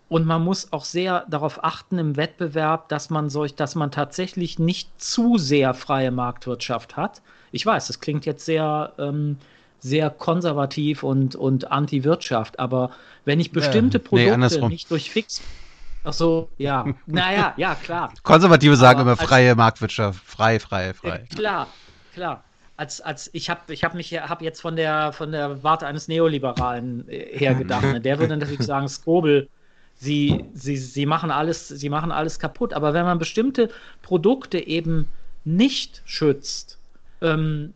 und man muss auch sehr darauf achten im Wettbewerb, dass man solch, dass man tatsächlich nicht zu sehr freie Marktwirtschaft hat. Ich weiß, das klingt jetzt sehr, ähm, sehr konservativ und, und Anti-Wirtschaft, aber wenn ich bestimmte ja, Produkte nee, nicht durch Fix Ach so, ja. Naja, ja, klar. Konservative sagen aber immer freie Marktwirtschaft. Frei, frei, frei. Äh, klar, klar als, als ich habe ich hab mich hab jetzt von der, von der Warte eines Neoliberalen äh, her gedacht. Ne? Der würde natürlich sagen, Skobel, sie, sie, sie, machen alles, sie machen alles kaputt. Aber wenn man bestimmte Produkte eben nicht schützt, ähm,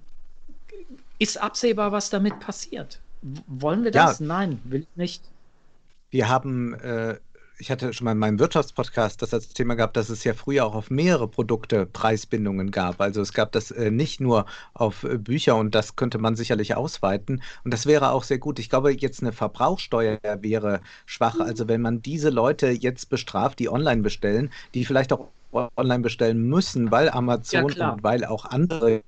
ist absehbar, was damit passiert. Wollen wir das? Ja. Nein, will ich nicht. Wir haben äh, ich hatte schon mal in meinem Wirtschaftspodcast das als Thema gehabt, dass es ja früher auch auf mehrere Produkte Preisbindungen gab. Also es gab das äh, nicht nur auf äh, Bücher und das könnte man sicherlich ausweiten. Und das wäre auch sehr gut. Ich glaube, jetzt eine Verbrauchsteuer wäre schwach. Also wenn man diese Leute jetzt bestraft, die online bestellen, die vielleicht auch online bestellen müssen, weil Amazon ja, und weil auch andere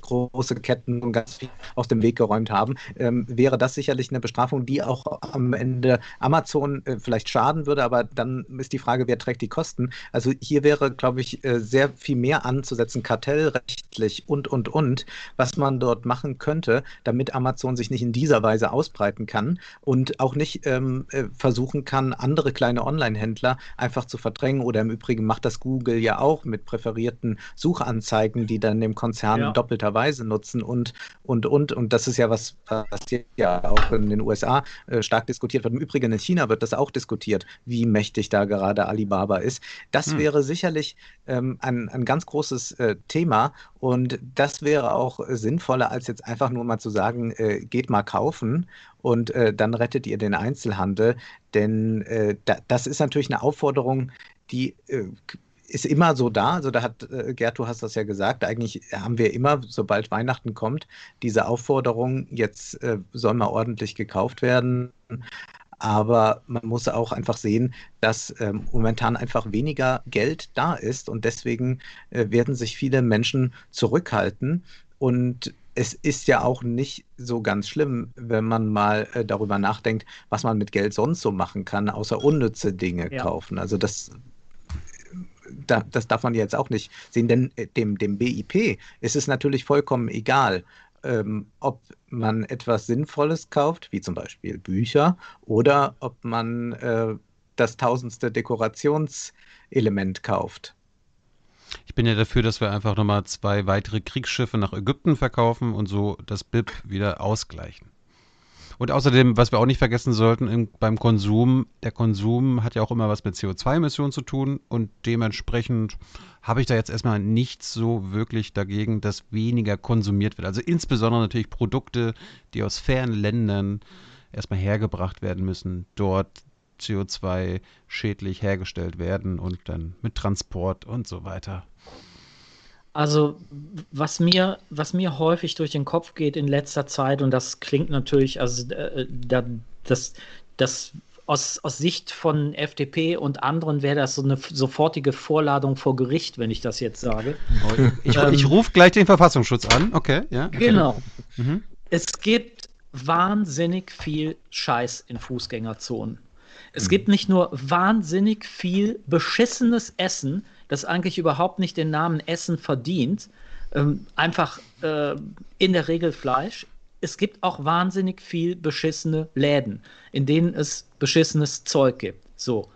große Ketten und ganz viel aus dem Weg geräumt haben, ähm, wäre das sicherlich eine Bestrafung, die auch am Ende Amazon äh, vielleicht schaden würde, aber dann ist die Frage, wer trägt die Kosten? Also hier wäre, glaube ich, äh, sehr viel mehr anzusetzen, kartellrechtlich und, und, und, was man dort machen könnte, damit Amazon sich nicht in dieser Weise ausbreiten kann und auch nicht ähm, äh, versuchen kann, andere kleine Online-Händler einfach zu verdrängen oder im Übrigen macht das Google ja auch mit präferierten Suchanzeigen, die dann dem Konzern ja. doppelt effizienterweise nutzen und, und, und. Und das ist ja was, was ja auch in den USA äh, stark diskutiert wird. Im Übrigen in China wird das auch diskutiert, wie mächtig da gerade Alibaba ist. Das hm. wäre sicherlich ähm, ein, ein ganz großes äh, Thema und das wäre auch sinnvoller, als jetzt einfach nur mal zu sagen, äh, geht mal kaufen und äh, dann rettet ihr den Einzelhandel. Denn äh, da, das ist natürlich eine Aufforderung, die äh, ist immer so da. Also da hat äh, Gerd, du hast das ja gesagt, eigentlich haben wir immer, sobald Weihnachten kommt, diese Aufforderung, jetzt äh, soll mal ordentlich gekauft werden. Aber man muss auch einfach sehen, dass ähm, momentan einfach weniger Geld da ist und deswegen äh, werden sich viele Menschen zurückhalten. Und es ist ja auch nicht so ganz schlimm, wenn man mal äh, darüber nachdenkt, was man mit Geld sonst so machen kann, außer unnütze Dinge ja. kaufen. Also das, da, das darf man jetzt auch nicht sehen, denn äh, dem, dem BIP ist es natürlich vollkommen egal, ähm, ob man etwas Sinnvolles kauft, wie zum Beispiel Bücher, oder ob man äh, das tausendste Dekorationselement kauft. Ich bin ja dafür, dass wir einfach nochmal zwei weitere Kriegsschiffe nach Ägypten verkaufen und so das BIP wieder ausgleichen. Und außerdem, was wir auch nicht vergessen sollten im, beim Konsum, der Konsum hat ja auch immer was mit CO2-Emissionen zu tun und dementsprechend habe ich da jetzt erstmal nichts so wirklich dagegen, dass weniger konsumiert wird. Also insbesondere natürlich Produkte, die aus fernen Ländern erstmal hergebracht werden müssen, dort CO2 schädlich hergestellt werden und dann mit Transport und so weiter. Also, was mir, was mir häufig durch den Kopf geht in letzter Zeit, und das klingt natürlich, also äh, das, das aus, aus Sicht von FDP und anderen wäre das so eine sofortige Vorladung vor Gericht, wenn ich das jetzt sage. Ich, ähm, ich rufe gleich den Verfassungsschutz an, okay, ja. Okay. Genau. Mhm. Es gibt wahnsinnig viel Scheiß in Fußgängerzonen. Es mhm. gibt nicht nur wahnsinnig viel beschissenes Essen, das eigentlich überhaupt nicht den Namen Essen verdient, ähm, einfach äh, in der Regel Fleisch. Es gibt auch wahnsinnig viel beschissene Läden, in denen es beschissenes Zeug gibt. So.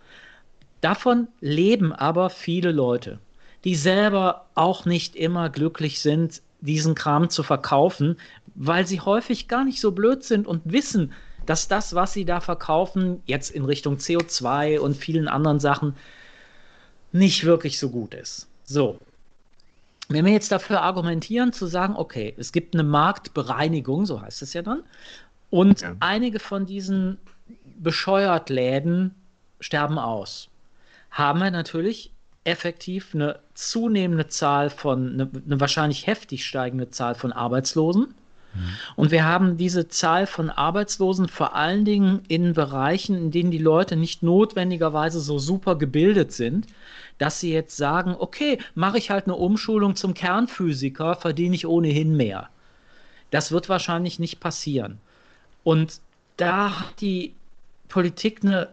Davon leben aber viele Leute, die selber auch nicht immer glücklich sind, diesen Kram zu verkaufen, weil sie häufig gar nicht so blöd sind und wissen, dass das, was sie da verkaufen, jetzt in Richtung CO2 und vielen anderen Sachen, nicht wirklich so gut ist. So. Wenn wir jetzt dafür argumentieren, zu sagen, okay, es gibt eine Marktbereinigung, so heißt es ja dann, und ja. einige von diesen bescheuert Läden sterben aus, haben wir natürlich effektiv eine zunehmende Zahl von, eine, eine wahrscheinlich heftig steigende Zahl von Arbeitslosen und wir haben diese Zahl von Arbeitslosen vor allen Dingen in Bereichen, in denen die Leute nicht notwendigerweise so super gebildet sind, dass sie jetzt sagen, okay, mache ich halt eine Umschulung zum Kernphysiker, verdiene ich ohnehin mehr. Das wird wahrscheinlich nicht passieren. Und da hat die Politik eine,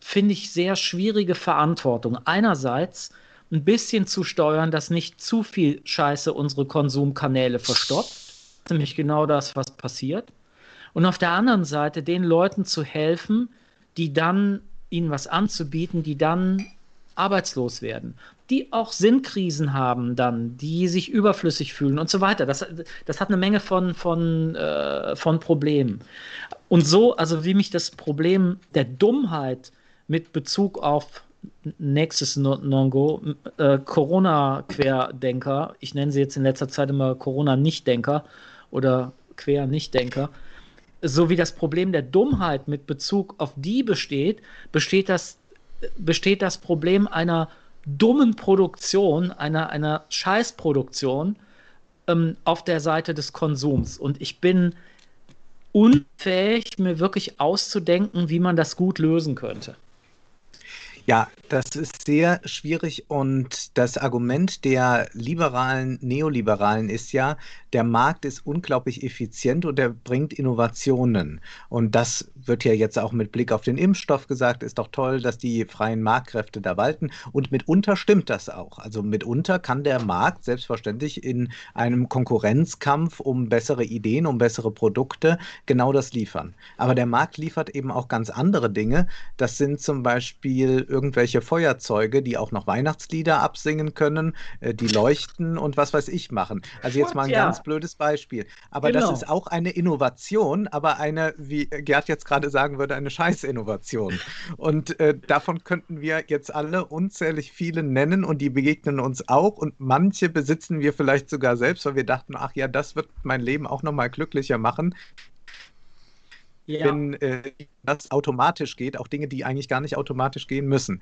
finde ich, sehr schwierige Verantwortung. Einerseits ein bisschen zu steuern, dass nicht zu viel Scheiße unsere Konsumkanäle verstopft nämlich genau das, was passiert. Und auf der anderen Seite den Leuten zu helfen, die dann ihnen was anzubieten, die dann arbeitslos werden, die auch Sinnkrisen haben dann, die sich überflüssig fühlen und so weiter. Das, das hat eine Menge von, von, äh, von Problemen. Und so, also wie mich das Problem der Dummheit mit Bezug auf nächstes Non-Go, äh, Corona-Querdenker, ich nenne sie jetzt in letzter Zeit immer Corona-Nichtdenker, oder Quer-Nichtdenker, so wie das Problem der Dummheit mit Bezug auf die besteht, besteht das, besteht das Problem einer dummen Produktion, einer, einer Scheißproduktion ähm, auf der Seite des Konsums. Und ich bin unfähig, mir wirklich auszudenken, wie man das gut lösen könnte. Ja, das ist sehr schwierig und das Argument der liberalen, Neoliberalen ist ja, der Markt ist unglaublich effizient und er bringt Innovationen. Und das wird ja jetzt auch mit Blick auf den Impfstoff gesagt, ist doch toll, dass die freien Marktkräfte da walten. Und mitunter stimmt das auch. Also mitunter kann der Markt selbstverständlich in einem Konkurrenzkampf um bessere Ideen, um bessere Produkte genau das liefern. Aber der Markt liefert eben auch ganz andere Dinge. Das sind zum Beispiel irgendwelche Feuerzeuge, die auch noch Weihnachtslieder absingen können, äh, die leuchten und was weiß ich machen. Also jetzt mal ein Ja. ganz blödes Beispiel. Aber Genau. das ist auch eine Innovation, aber eine, wie Gerd jetzt gerade sagen würde, eine Scheißinnovation. Und äh, davon könnten wir jetzt alle unzählig viele nennen und die begegnen uns auch und manche besitzen wir vielleicht sogar selbst, weil wir dachten, ach ja, das wird mein Leben auch nochmal glücklicher machen, Ja. wenn äh, das automatisch geht, auch Dinge, die eigentlich gar nicht automatisch gehen müssen.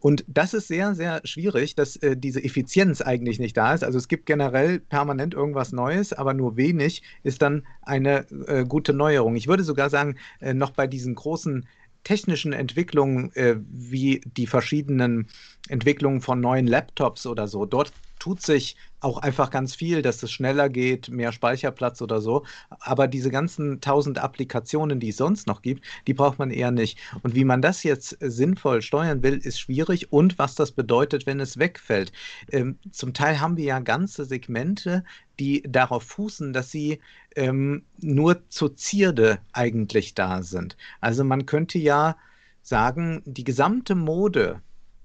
Und das ist sehr, sehr schwierig, dass äh, diese Effizienz eigentlich nicht da ist. Also es gibt generell permanent irgendwas Neues, aber nur wenig ist dann eine äh, gute Neuerung. Ich würde sogar sagen, äh, noch bei diesen großen technischen Entwicklungen, äh, wie die verschiedenen Entwicklungen von neuen Laptops oder so, dort tut sich auch einfach ganz viel, dass es schneller geht, mehr Speicherplatz oder so. Aber diese ganzen tausend Applikationen, die es sonst noch gibt, die braucht man eher nicht. Und wie man das jetzt sinnvoll steuern will, ist schwierig. Und was das bedeutet, wenn es wegfällt. Ähm, zum Teil haben wir ja ganze Segmente, die darauf fußen, dass sie ähm, nur zur Zierde eigentlich da sind. Also man könnte ja sagen, die gesamte Mode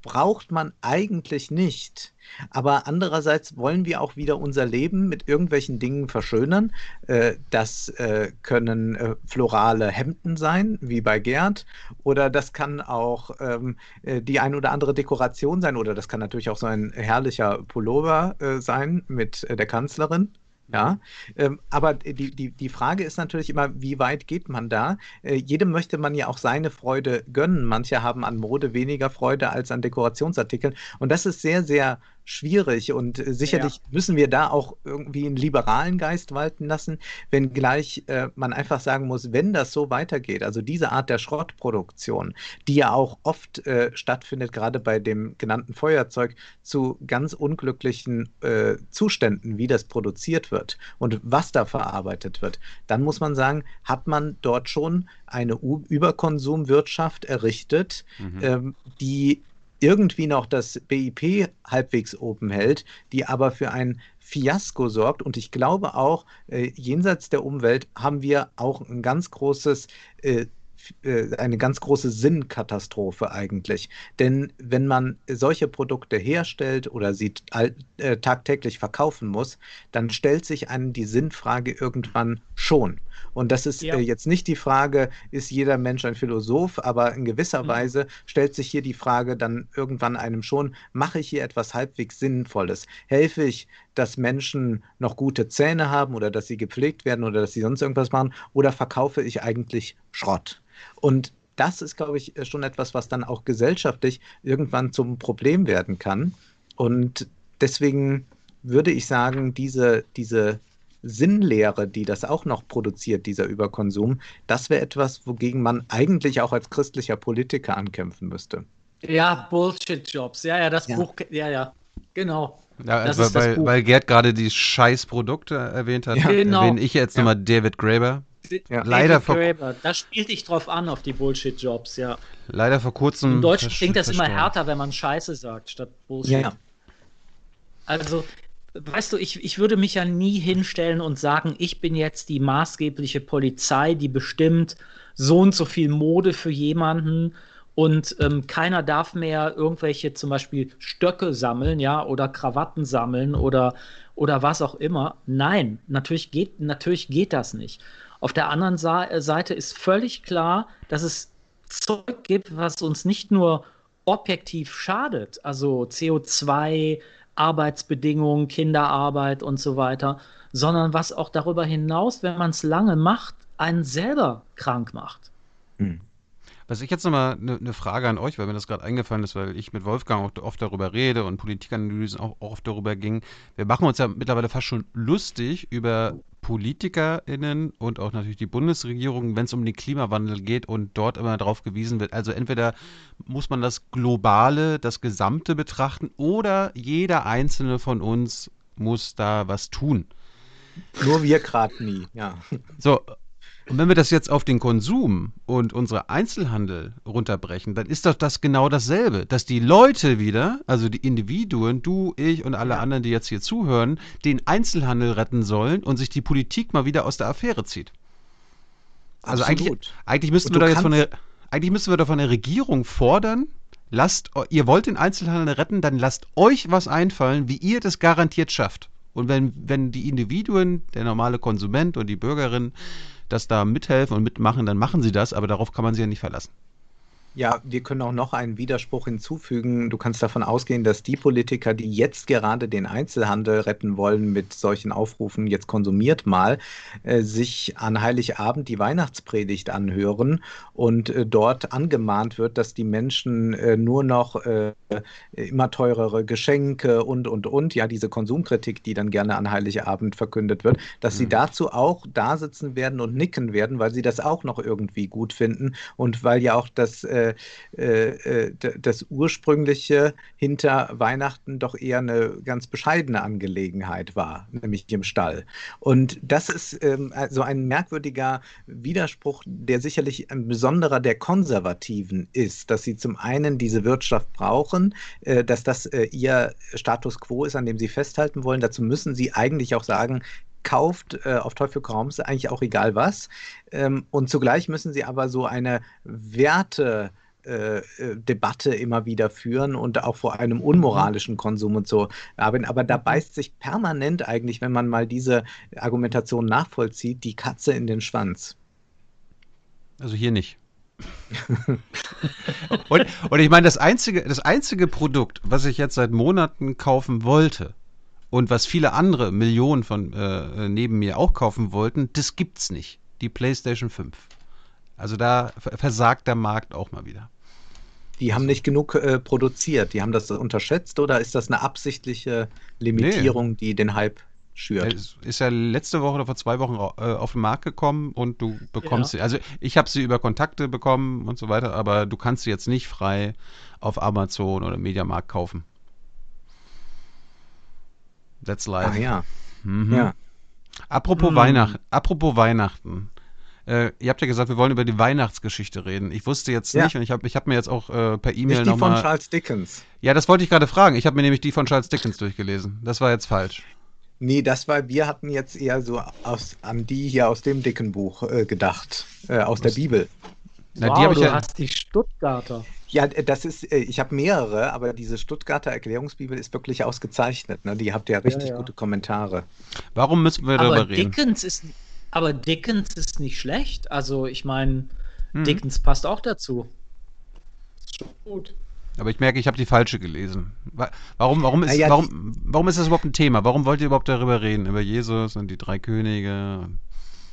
braucht man eigentlich nicht. Aber andererseits wollen wir auch wieder unser Leben mit irgendwelchen Dingen verschönern. Äh, das äh, können äh, florale Hemden sein, wie bei Gerd, oder das kann auch ähm, äh, die ein oder andere Dekoration sein, oder das kann natürlich auch so ein herrlicher Pullover sein mit der Kanzlerin. Ja, ähm, aber die, die, die Frage ist natürlich immer, wie weit geht man da? Äh, jedem möchte man ja auch seine Freude gönnen. Manche haben an Mode weniger Freude als an Dekorationsartikeln. Und das ist sehr, sehr schwierig. Und äh, sicherlich müssen wir da auch irgendwie einen liberalen Geist walten lassen, wenngleich äh, man einfach sagen muss, wenn das so weitergeht, also diese Art der Schrottproduktion, die ja auch oft äh, stattfindet, gerade bei dem genannten Feuerzeug, zu ganz unglücklichen äh, Zuständen, wie das produziert wird und was da verarbeitet wird, dann muss man sagen, hat man dort schon eine U Überkonsumwirtschaft errichtet, Mhm. ähm, die irgendwie noch das BIP halbwegs oben hält, die aber für ein Fiasko sorgt. Und ich glaube auch, äh, jenseits der Umwelt haben wir auch ein ganz großes, äh, eine ganz große Sinnkatastrophe eigentlich. Denn wenn man solche Produkte herstellt oder sie äh, tagtäglich verkaufen muss, dann stellt sich einem die Sinnfrage irgendwann schon. Und das ist Ja. äh, jetzt nicht die Frage, ist jeder Mensch ein Philosoph, aber in gewisser Mhm. Weise stellt sich hier die Frage dann irgendwann einem schon, mache ich hier etwas halbwegs Sinnvolles? Helfe ich, dass Menschen noch gute Zähne haben oder dass sie gepflegt werden oder dass sie sonst irgendwas machen? Oder verkaufe ich eigentlich Schrott? Und das ist, glaube ich, schon etwas, was dann auch gesellschaftlich irgendwann zum Problem werden kann. Und deswegen würde ich sagen, diese, diese Sinnlehre, die das auch noch produziert, dieser Überkonsum, das wäre etwas, wogegen man eigentlich auch als christlicher Politiker ankämpfen müsste. Ja, Bullshit-Jobs. Ja, ja, das Ja. Buch, ja, ja, genau. Ja, Das weil, ist das weil, Buch. weil Gerd gerade die Scheißprodukte erwähnt hat, Ja. Genau. erwähne ich jetzt Ja. nochmal David Graeber. Ja. Leider David vor, Graeber, da spielt dich drauf an, auf die Bullshit-Jobs, ja. leider vor kurzem. Im Deutschen versch- klingt das immer härter, wenn man Scheiße sagt, statt Bullshit. Ja. Also, weißt du, ich, ich würde mich ja nie hinstellen und sagen, ich bin jetzt die maßgebliche Polizei, die bestimmt so und so viel Mode für jemanden und ähm, keiner darf mehr irgendwelche zum Beispiel Stöcke sammeln, ja, oder Krawatten sammeln oder, oder was auch immer. Nein, natürlich geht, natürlich geht das nicht. Auf der anderen Sa äh, Seite ist völlig klar, dass es Zeug gibt, was uns nicht nur objektiv schadet, also CO2, Arbeitsbedingungen, Kinderarbeit und so weiter, sondern was auch darüber hinaus, wenn man es lange macht, einen selber krank macht. Hm. Was ich jetzt nochmal eine ne Frage an euch, weil mir das gerade eingefallen ist, weil ich mit Wolfgang auch oft darüber rede und Politikanalysen auch, auch oft darüber ging. Wir machen uns ja mittlerweile fast schon lustig über PolitikerInnen und auch natürlich die Bundesregierung, wenn es um den Klimawandel geht und dort immer darauf gewiesen wird. Also entweder muss man das Globale, das Gesamte betrachten oder jeder einzelne von uns muss da was tun. Nur wir gerade nie, ja. So, und wenn wir das jetzt auf den Konsum und unsere Einzelhandel runterbrechen, dann ist doch das genau dasselbe, dass die Leute wieder, also die Individuen, du, ich und alle Ja. anderen, die jetzt hier zuhören, den Einzelhandel retten sollen und sich die Politik mal wieder aus der Affäre zieht. Also eigentlich, Absolut. eigentlich müssten wir doch jetzt von der, eigentlich müssten wir doch von der Regierung fordern, lasst, ihr wollt den Einzelhandel retten, dann lasst euch was einfallen, wie ihr das garantiert schafft. Und wenn, wenn die Individuen, der normale Konsument und die Bürgerin, das da mithelfen und mitmachen, dann machen sie das, aber darauf kann man sich ja nicht verlassen. Ja, wir können auch noch einen Widerspruch hinzufügen. Du kannst davon ausgehen, dass die Politiker, die jetzt gerade den Einzelhandel retten wollen mit solchen Aufrufen, jetzt konsumiert mal, äh, sich an Heiligabend die Weihnachtspredigt anhören und äh, dort angemahnt wird, dass die Menschen äh, nur noch äh, immer teurere Geschenke und, und, und, ja, diese Konsumkritik, die dann gerne an Heiligabend verkündet wird, dass mhm. sie dazu auch da sitzen werden und nicken werden, weil sie das auch noch irgendwie gut finden und weil ja auch das äh, äh, das ursprüngliche hinter Weihnachten doch eher eine ganz bescheidene Angelegenheit war, nämlich im Stall. Und das ist ähm, so ein merkwürdiger Widerspruch, der sicherlich ein besonderer der Konservativen ist, dass sie zum einen diese Wirtschaft brauchen, äh, dass das äh, ihr Status quo ist, an dem sie festhalten wollen. Dazu müssen sie eigentlich auch sagen, kauft äh, auf Teufel komm ist eigentlich auch egal was. Ähm, und zugleich müssen sie aber so eine Werte äh, äh, Debatte immer wieder führen und auch vor einem unmoralischen Konsum und so arbeiten. Aber da beißt sich permanent eigentlich, wenn man mal diese Argumentation nachvollzieht, die Katze in den Schwanz. Also hier nicht. und, und ich meine, das einzige, das einzige Produkt, was ich jetzt seit Monaten kaufen wollte, und was viele andere Millionen von äh, neben mir auch kaufen wollten, das gibt's nicht. Die PlayStation 5. Also da versagt der Markt auch mal wieder. Die haben nicht genug äh, produziert. Die haben das unterschätzt oder ist das eine absichtliche Limitierung, nee. die den Hype schürt? Es ist ja letzte Woche oder vor zwei Wochen äh, auf den Markt gekommen und du bekommst ja. sie. Also ich habe sie über Kontakte bekommen und so weiter, aber du kannst sie jetzt nicht frei auf Amazon oder Mediamarkt kaufen. That's life. Ah, ja. Mhm. ja. Apropos, mhm. Weihnacht, apropos Weihnachten. Äh, ihr habt ja gesagt, wir wollen über die Weihnachtsgeschichte reden. Ich wusste jetzt ja. nicht und ich habe ich hab mir jetzt auch äh, per E-Mail nochmal. Die von Charles Dickens. Ja, das wollte ich gerade fragen. Ich habe mir nämlich die von Charles Dickens durchgelesen. Das war jetzt falsch. Nee, das war, wir hatten jetzt eher so aus, an die hier aus dem dicken Buch äh, gedacht, äh, aus Was? der Bibel. Na, wow, du ja, hast die Stuttgarter. Ja, das ist, äh, ich habe mehrere, aber diese Stuttgarter Erklärungsbibel ist wirklich ausgezeichnet. Ne? Die habt ja richtig ja, ja. gute Kommentare. Warum müssen wir darüber aber reden? Dickens ist, aber Dickens ist nicht schlecht. Also ich meine, hm. Dickens passt auch dazu. Ist schon gut. Aber ich merke, ich habe die falsche gelesen. Warum, warum, ist, ja, warum, warum ist das überhaupt ein Thema? Warum wollt ihr überhaupt darüber reden? Über Jesus und die drei Könige?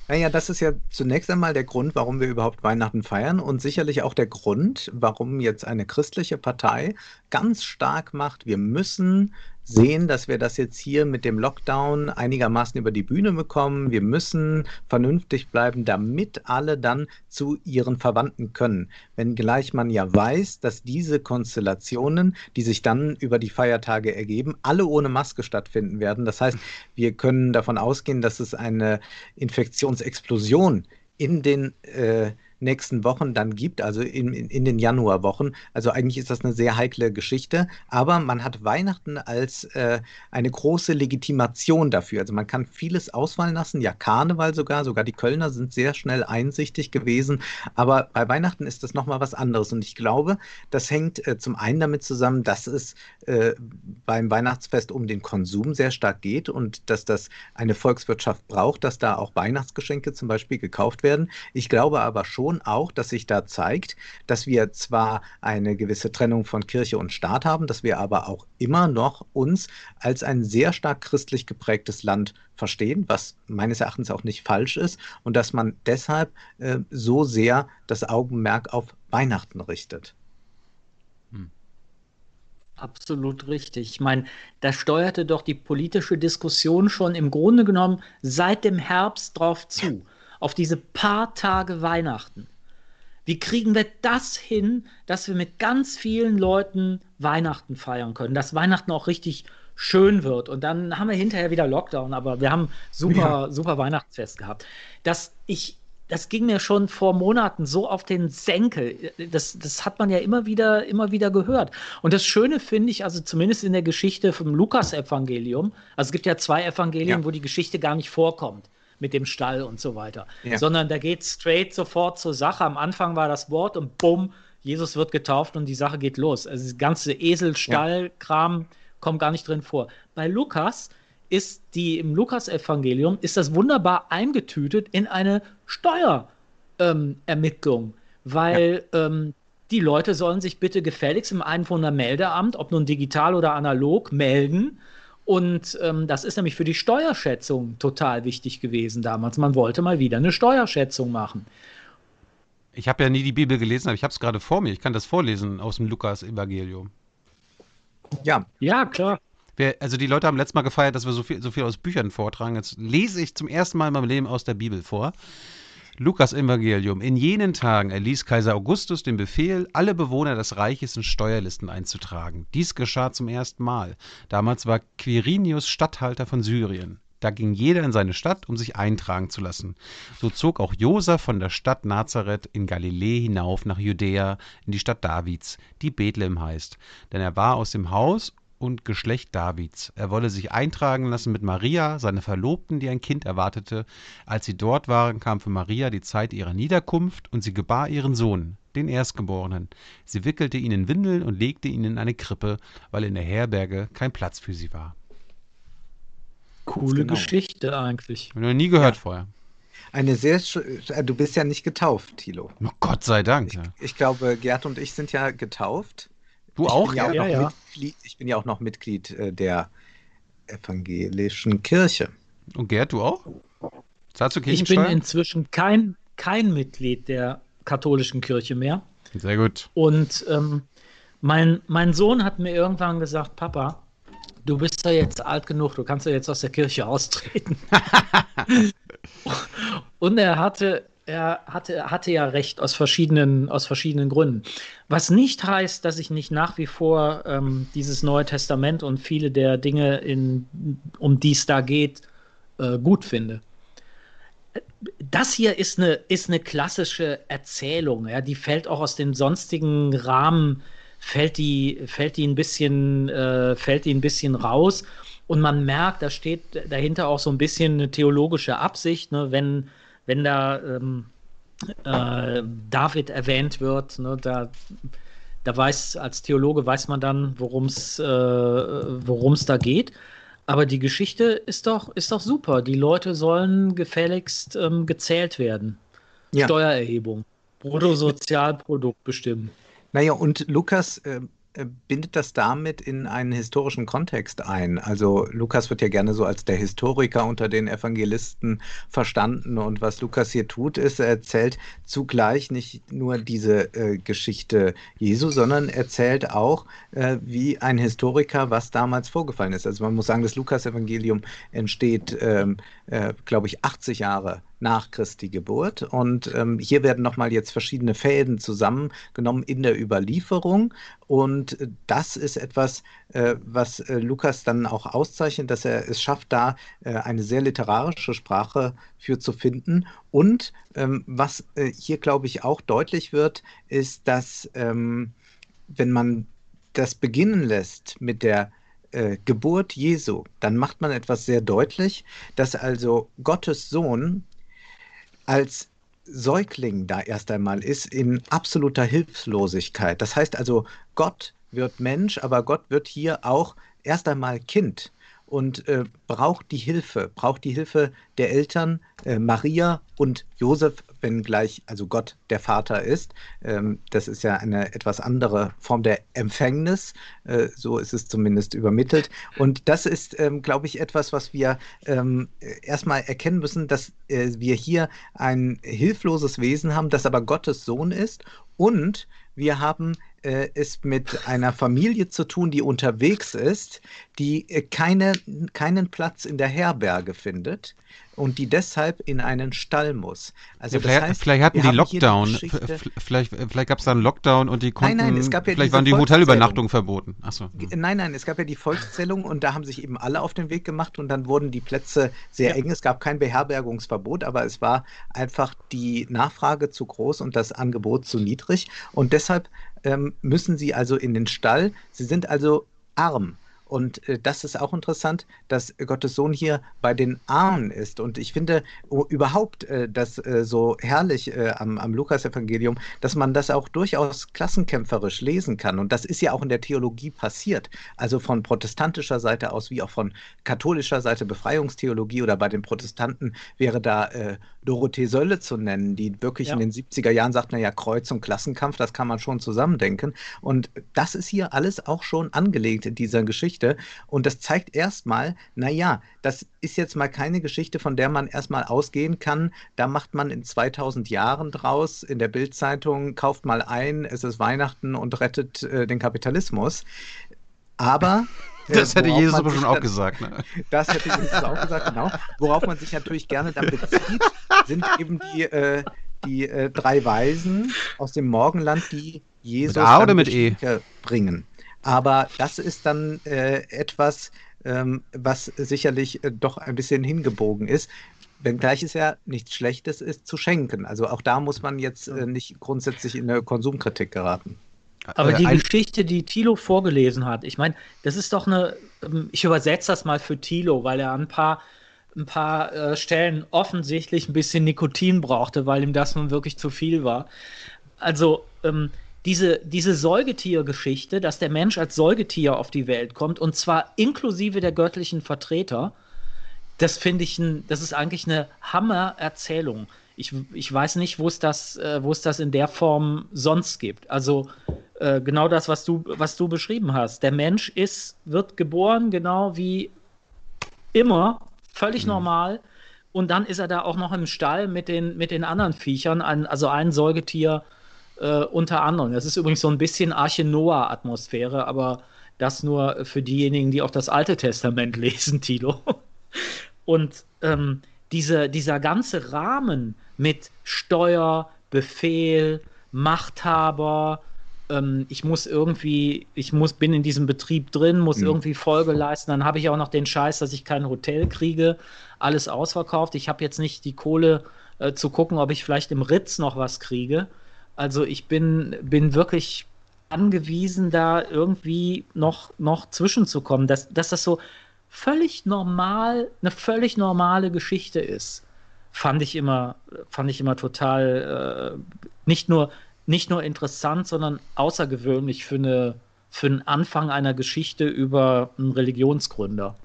Naja, das ist ja zunächst einmal der Grund, warum wir überhaupt Weihnachten feiern und sicherlich auch der Grund, warum jetzt eine christliche Partei ganz stark macht, wir müssen sehen, dass wir das jetzt hier mit dem Lockdown einigermaßen über die Bühne bekommen. Wir müssen vernünftig bleiben, damit alle dann zu ihren Verwandten können. Wenngleich man ja weiß, dass diese Konstellationen, die sich dann über die Feiertage ergeben, alle ohne Maske stattfinden werden. Das heißt, wir können davon ausgehen, dass es eine Infektionsexplosion in den äh, nächsten Wochen dann gibt, also in, in, in, den Januarwochen. Also eigentlich ist das eine sehr heikle Geschichte, aber man hat Weihnachten als äh, eine große Legitimation dafür. Also man kann vieles ausfallen lassen, ja Karneval sogar, sogar die Kölner sind sehr schnell einsichtig gewesen, aber bei Weihnachten ist das nochmal was anderes und ich glaube, das hängt äh, zum einen damit zusammen, dass es äh, beim Weihnachtsfest um den Konsum sehr stark geht und dass das eine Volkswirtschaft braucht, dass da auch Weihnachtsgeschenke zum Beispiel gekauft werden. Ich glaube aber schon, schon auch, dass sich da zeigt, dass wir zwar eine gewisse Trennung von Kirche und Staat haben, dass wir aber auch immer noch uns als ein sehr stark christlich geprägtes Land verstehen, was meines Erachtens auch nicht falsch ist und dass man deshalb äh, so sehr das Augenmerk auf Weihnachten richtet. Hm. Absolut richtig. Ich meine, da steuerte doch die politische Diskussion schon im Grunde genommen seit dem Herbst drauf zu auf diese paar Tage Weihnachten. Wie kriegen wir das hin, dass wir mit ganz vielen Leuten Weihnachten feiern können, dass Weihnachten auch richtig schön wird. Und dann haben wir hinterher wieder Lockdown, aber wir haben super, ja. super Weihnachtsfest gehabt. Das, ich, das ging mir schon vor Monaten so auf den Senkel. Das, das hat man ja immer wieder, immer wieder gehört. Und das Schöne finde ich, also zumindest in der Geschichte vom Lukas-Evangelium, also es gibt ja zwei Evangelien, ja. wo die Geschichte gar nicht vorkommt mit dem Stall und so weiter. Ja. Sondern da geht straight sofort zur Sache. Am Anfang war das Wort und bumm, Jesus wird getauft und die Sache geht los. Also das ganze Eselstall-Kram kommt gar nicht drin vor. Bei Lukas ist die im Lukas-Evangelium ist das wunderbar eingetütet in eine Steuerermittlung, ähm, weil ja. ähm, die Leute sollen sich bitte gefälligst im Einwohnermeldeamt, ob nun digital oder analog, melden. Und ähm, das ist nämlich für die Steuerschätzung total wichtig gewesen damals. Man wollte mal wieder eine Steuerschätzung machen. Ich habe ja nie die Bibel gelesen, aber ich habe es gerade vor mir. Ich kann das vorlesen aus dem Lukas-Evangelium. Ja. Ja, klar. Wir, also die Leute haben letztes Mal gefeiert, dass wir so viel, so viel aus Büchern vortragen. Jetzt lese ich zum ersten Mal in meinem Leben aus der Bibel vor. Lukas Evangelium. In jenen Tagen erließ Kaiser Augustus den Befehl, alle Bewohner des Reiches in Steuerlisten einzutragen. Dies geschah zum ersten Mal. Damals war Quirinius Statthalter von Syrien. Da ging jeder in seine Stadt, um sich eintragen zu lassen. So zog auch Josef von der Stadt Nazareth in Galiläa hinauf nach Judäa, in die Stadt Davids, die Bethlehem heißt. Denn er war aus dem Haus und Geschlecht Davids. Er wolle sich eintragen lassen mit Maria, seiner Verlobten, die ein Kind erwartete. Als sie dort waren, kam für Maria die Zeit ihrer Niederkunft und sie gebar ihren Sohn, den Erstgeborenen. Sie wickelte ihn in Windeln und legte ihn in eine Krippe, weil in der Herberge kein Platz für sie war. Coole genau. Geschichte eigentlich. Hab ich noch nie gehört ja. vorher. Eine sehr, du bist ja nicht getauft, Thilo. Oh Gott sei Dank. Ich, ich glaube, Gerd und ich sind ja getauft. Du auch? Ja, ja, ja. Mitglied, ich bin ja auch noch Mitglied äh, der evangelischen Kirche. Und Gerd, du auch? Zahlst du Ich bin inzwischen kein, kein Mitglied der katholischen Kirche mehr. Sehr gut. Und ähm, mein, mein Sohn hat mir irgendwann gesagt, Papa, du bist ja jetzt alt genug, du kannst ja jetzt aus der Kirche austreten. Und er hatte er hatte, hatte ja recht aus verschiedenen, aus verschiedenen Gründen. Was nicht heißt, dass ich nicht nach wie vor ähm, dieses Neue Testament und viele der Dinge, in, um die es da geht, äh, gut finde. Das hier ist eine, ist eine klassische Erzählung, ja, die fällt auch aus dem sonstigen Rahmen, fällt die, fällt die ein bisschen, äh, fällt die ein bisschen raus. Und man merkt, da steht dahinter auch so ein bisschen eine theologische Absicht, ne, wenn wenn da ähm, äh, David erwähnt wird, ne, da, da weiß, als Theologe weiß man dann, worum es äh, da geht. Aber die Geschichte ist doch, ist doch super. Die Leute sollen gefälligst ähm, gezählt werden. Ja. Steuererhebung, Bruttosozialprodukt bestimmen. Naja, und Lukas äh, äh, bindet das damit in einen historischen Kontext ein. Also Lukas wird ja gerne so als der Historiker unter den Evangelisten verstanden und was Lukas hier tut, ist, er erzählt zugleich nicht nur diese äh, Geschichte Jesu, sondern erzählt auch äh, wie ein Historiker, was damals vorgefallen ist. Also man muss sagen, das Lukas-Evangelium entsteht, ähm, äh, glaube ich, 80 Jahre nach Christi Geburt. Und ähm, hier werden nochmal jetzt verschiedene Fäden zusammengenommen in der Überlieferung. Und das ist etwas, äh, was äh, Lukas dann auch auszeichnet, dass er es schafft, da äh, eine sehr literarische Sprache für zu finden. Und ähm, was äh, hier, glaube ich, auch deutlich wird, ist, dass ähm, wenn man das beginnen lässt mit der äh, Geburt Jesu, dann macht man etwas sehr deutlich, dass also Gottes Sohn als Säugling da erst einmal ist in absoluter Hilflosigkeit. Das heißt also, Gott wird Mensch, aber Gott wird hier auch erst einmal Kind und äh, braucht die Hilfe, braucht die Hilfe der Eltern, äh, Maria und Josef, wenn gleich also Gott der Vater ist. Ähm, das ist ja eine etwas andere Form der Empfängnis, äh, so ist es zumindest übermittelt. Und das ist, ähm, glaube ich, etwas, was wir ähm, erstmal erkennen müssen, dass äh, wir hier ein hilfloses Wesen haben, das aber Gottes Sohn ist und wir haben äh, es mit einer Familie zu tun, die unterwegs ist, die äh, keine, keinen Platz in der Herberge findet und die deshalb in einen Stall muss. Also ja, vielleicht, heißt, vielleicht, hatten die Lockdown, vielleicht, vielleicht gab es da einen Lockdown und die konnten, nein, nein, es gab ja vielleicht waren die Hotelübernachtungen verboten. Achso. Nein, nein, es gab ja die Volkszählung und da haben sich eben alle auf den Weg gemacht und dann wurden die Plätze sehr ja. eng. Es gab kein Beherbergungsverbot, aber es war einfach die Nachfrage zu groß und das Angebot zu niedrig und deshalb ähm, müssen sie also in den Stall. Sie sind also arm. Und äh, das ist auch interessant, dass Gottes Sohn hier bei den Armen ist. Und ich finde oh, überhaupt äh, das äh, so herrlich äh, am, am Lukas-Evangelium, dass man das auch durchaus klassenkämpferisch lesen kann. Und das ist ja auch in der Theologie passiert. Also von protestantischer Seite aus wie auch von katholischer Seite Befreiungstheologie oder bei den Protestanten wäre da äh, Dorothee Sölle zu nennen, die wirklich ja. in den 70er Jahren sagt, naja, Kreuz und Klassenkampf, das kann man schon zusammendenken. Und das ist hier alles auch schon angelegt in dieser Geschichte. Und das zeigt erstmal, naja, das ist jetzt mal keine Geschichte, von der man erstmal ausgehen kann. Da macht man in 2000 Jahren draus, in der Bildzeitung, kauft mal ein, es ist Weihnachten und rettet äh, den Kapitalismus. Aber das hätte Jesus aber schon auch gesagt. Ne? Das hätte Jesus auch gesagt, genau. Worauf man sich natürlich gerne dann bezieht, sind eben die, äh, die äh, drei Weisen aus dem Morgenland, die Jesus mit A oder mit E bringen. Aber das ist dann äh, etwas, ähm, was sicherlich äh, doch ein bisschen hingebogen ist. Wenngleich es ja nichts Schlechtes ist, zu schenken. Also auch da muss man jetzt äh, nicht grundsätzlich in eine Konsumkritik geraten. Aber äh, die Geschichte, die Thilo vorgelesen hat, ich meine, das ist doch eine, ähm, ich übersetze das mal für Thilo, weil er ein paar, ein paar äh, Stellen offensichtlich ein bisschen Nikotin brauchte, weil ihm das nun wirklich zu viel war. Also, ähm, diese, diese Säugetiergeschichte, dass der Mensch als Säugetier auf die Welt kommt, und zwar inklusive der göttlichen Vertreter, das finde ich, ein, das ist eigentlich eine Hammer-Erzählung. Ich, ich weiß nicht, wo es das, äh, das in der Form sonst gibt. Also äh, genau das, was du, was du beschrieben hast. Der Mensch ist, wird geboren, genau wie immer, völlig mhm. normal. Und dann ist er da auch noch im Stall mit den, mit den anderen Viechern, ein, also ein Säugetier äh, unter anderem. Das ist übrigens so ein bisschen Arche Noah-Atmosphäre, aber das nur für diejenigen, die auch das Alte Testament lesen, Tilo. Und ähm, diese, dieser ganze Rahmen mit Steuer, Befehl, Machthaber, ähm, ich muss irgendwie, ich muss, bin in diesem Betrieb drin, muss mhm. irgendwie Folge leisten. Dann habe ich auch noch den Scheiß, dass ich kein Hotel kriege, alles ausverkauft. Ich habe jetzt nicht die Kohle äh, zu gucken, ob ich vielleicht im Ritz noch was kriege. Also ich bin, bin wirklich angewiesen, da irgendwie noch, noch zwischenzukommen, dass, dass das so völlig normal, eine völlig normale Geschichte ist, fand ich immer, fand ich immer total äh, nicht nur nicht nur interessant, sondern außergewöhnlich für eine für einen Anfang einer Geschichte über einen Religionsgründer.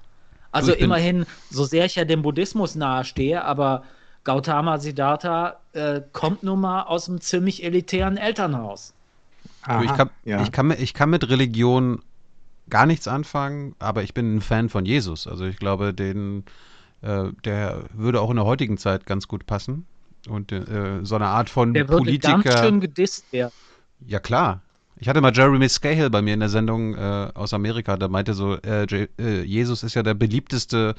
Also immerhin, so sehr ich ja dem Buddhismus nahestehe, aber Gautama Siddhartha äh, kommt nun mal aus einem ziemlich elitären Elternhaus. Aha, ich, kann, ja. ich, kann, ich kann mit Religion gar nichts anfangen, aber ich bin ein Fan von Jesus. Also ich glaube, den, äh, der würde auch in der heutigen Zeit ganz gut passen. Und äh, so eine Art von der Politiker. Der ganz schön gedisst werden. Ja, klar. Ich hatte mal Jeremy Scahill bei mir in der Sendung äh, aus Amerika, der meinte so, äh, äh Jesus ist ja der beliebteste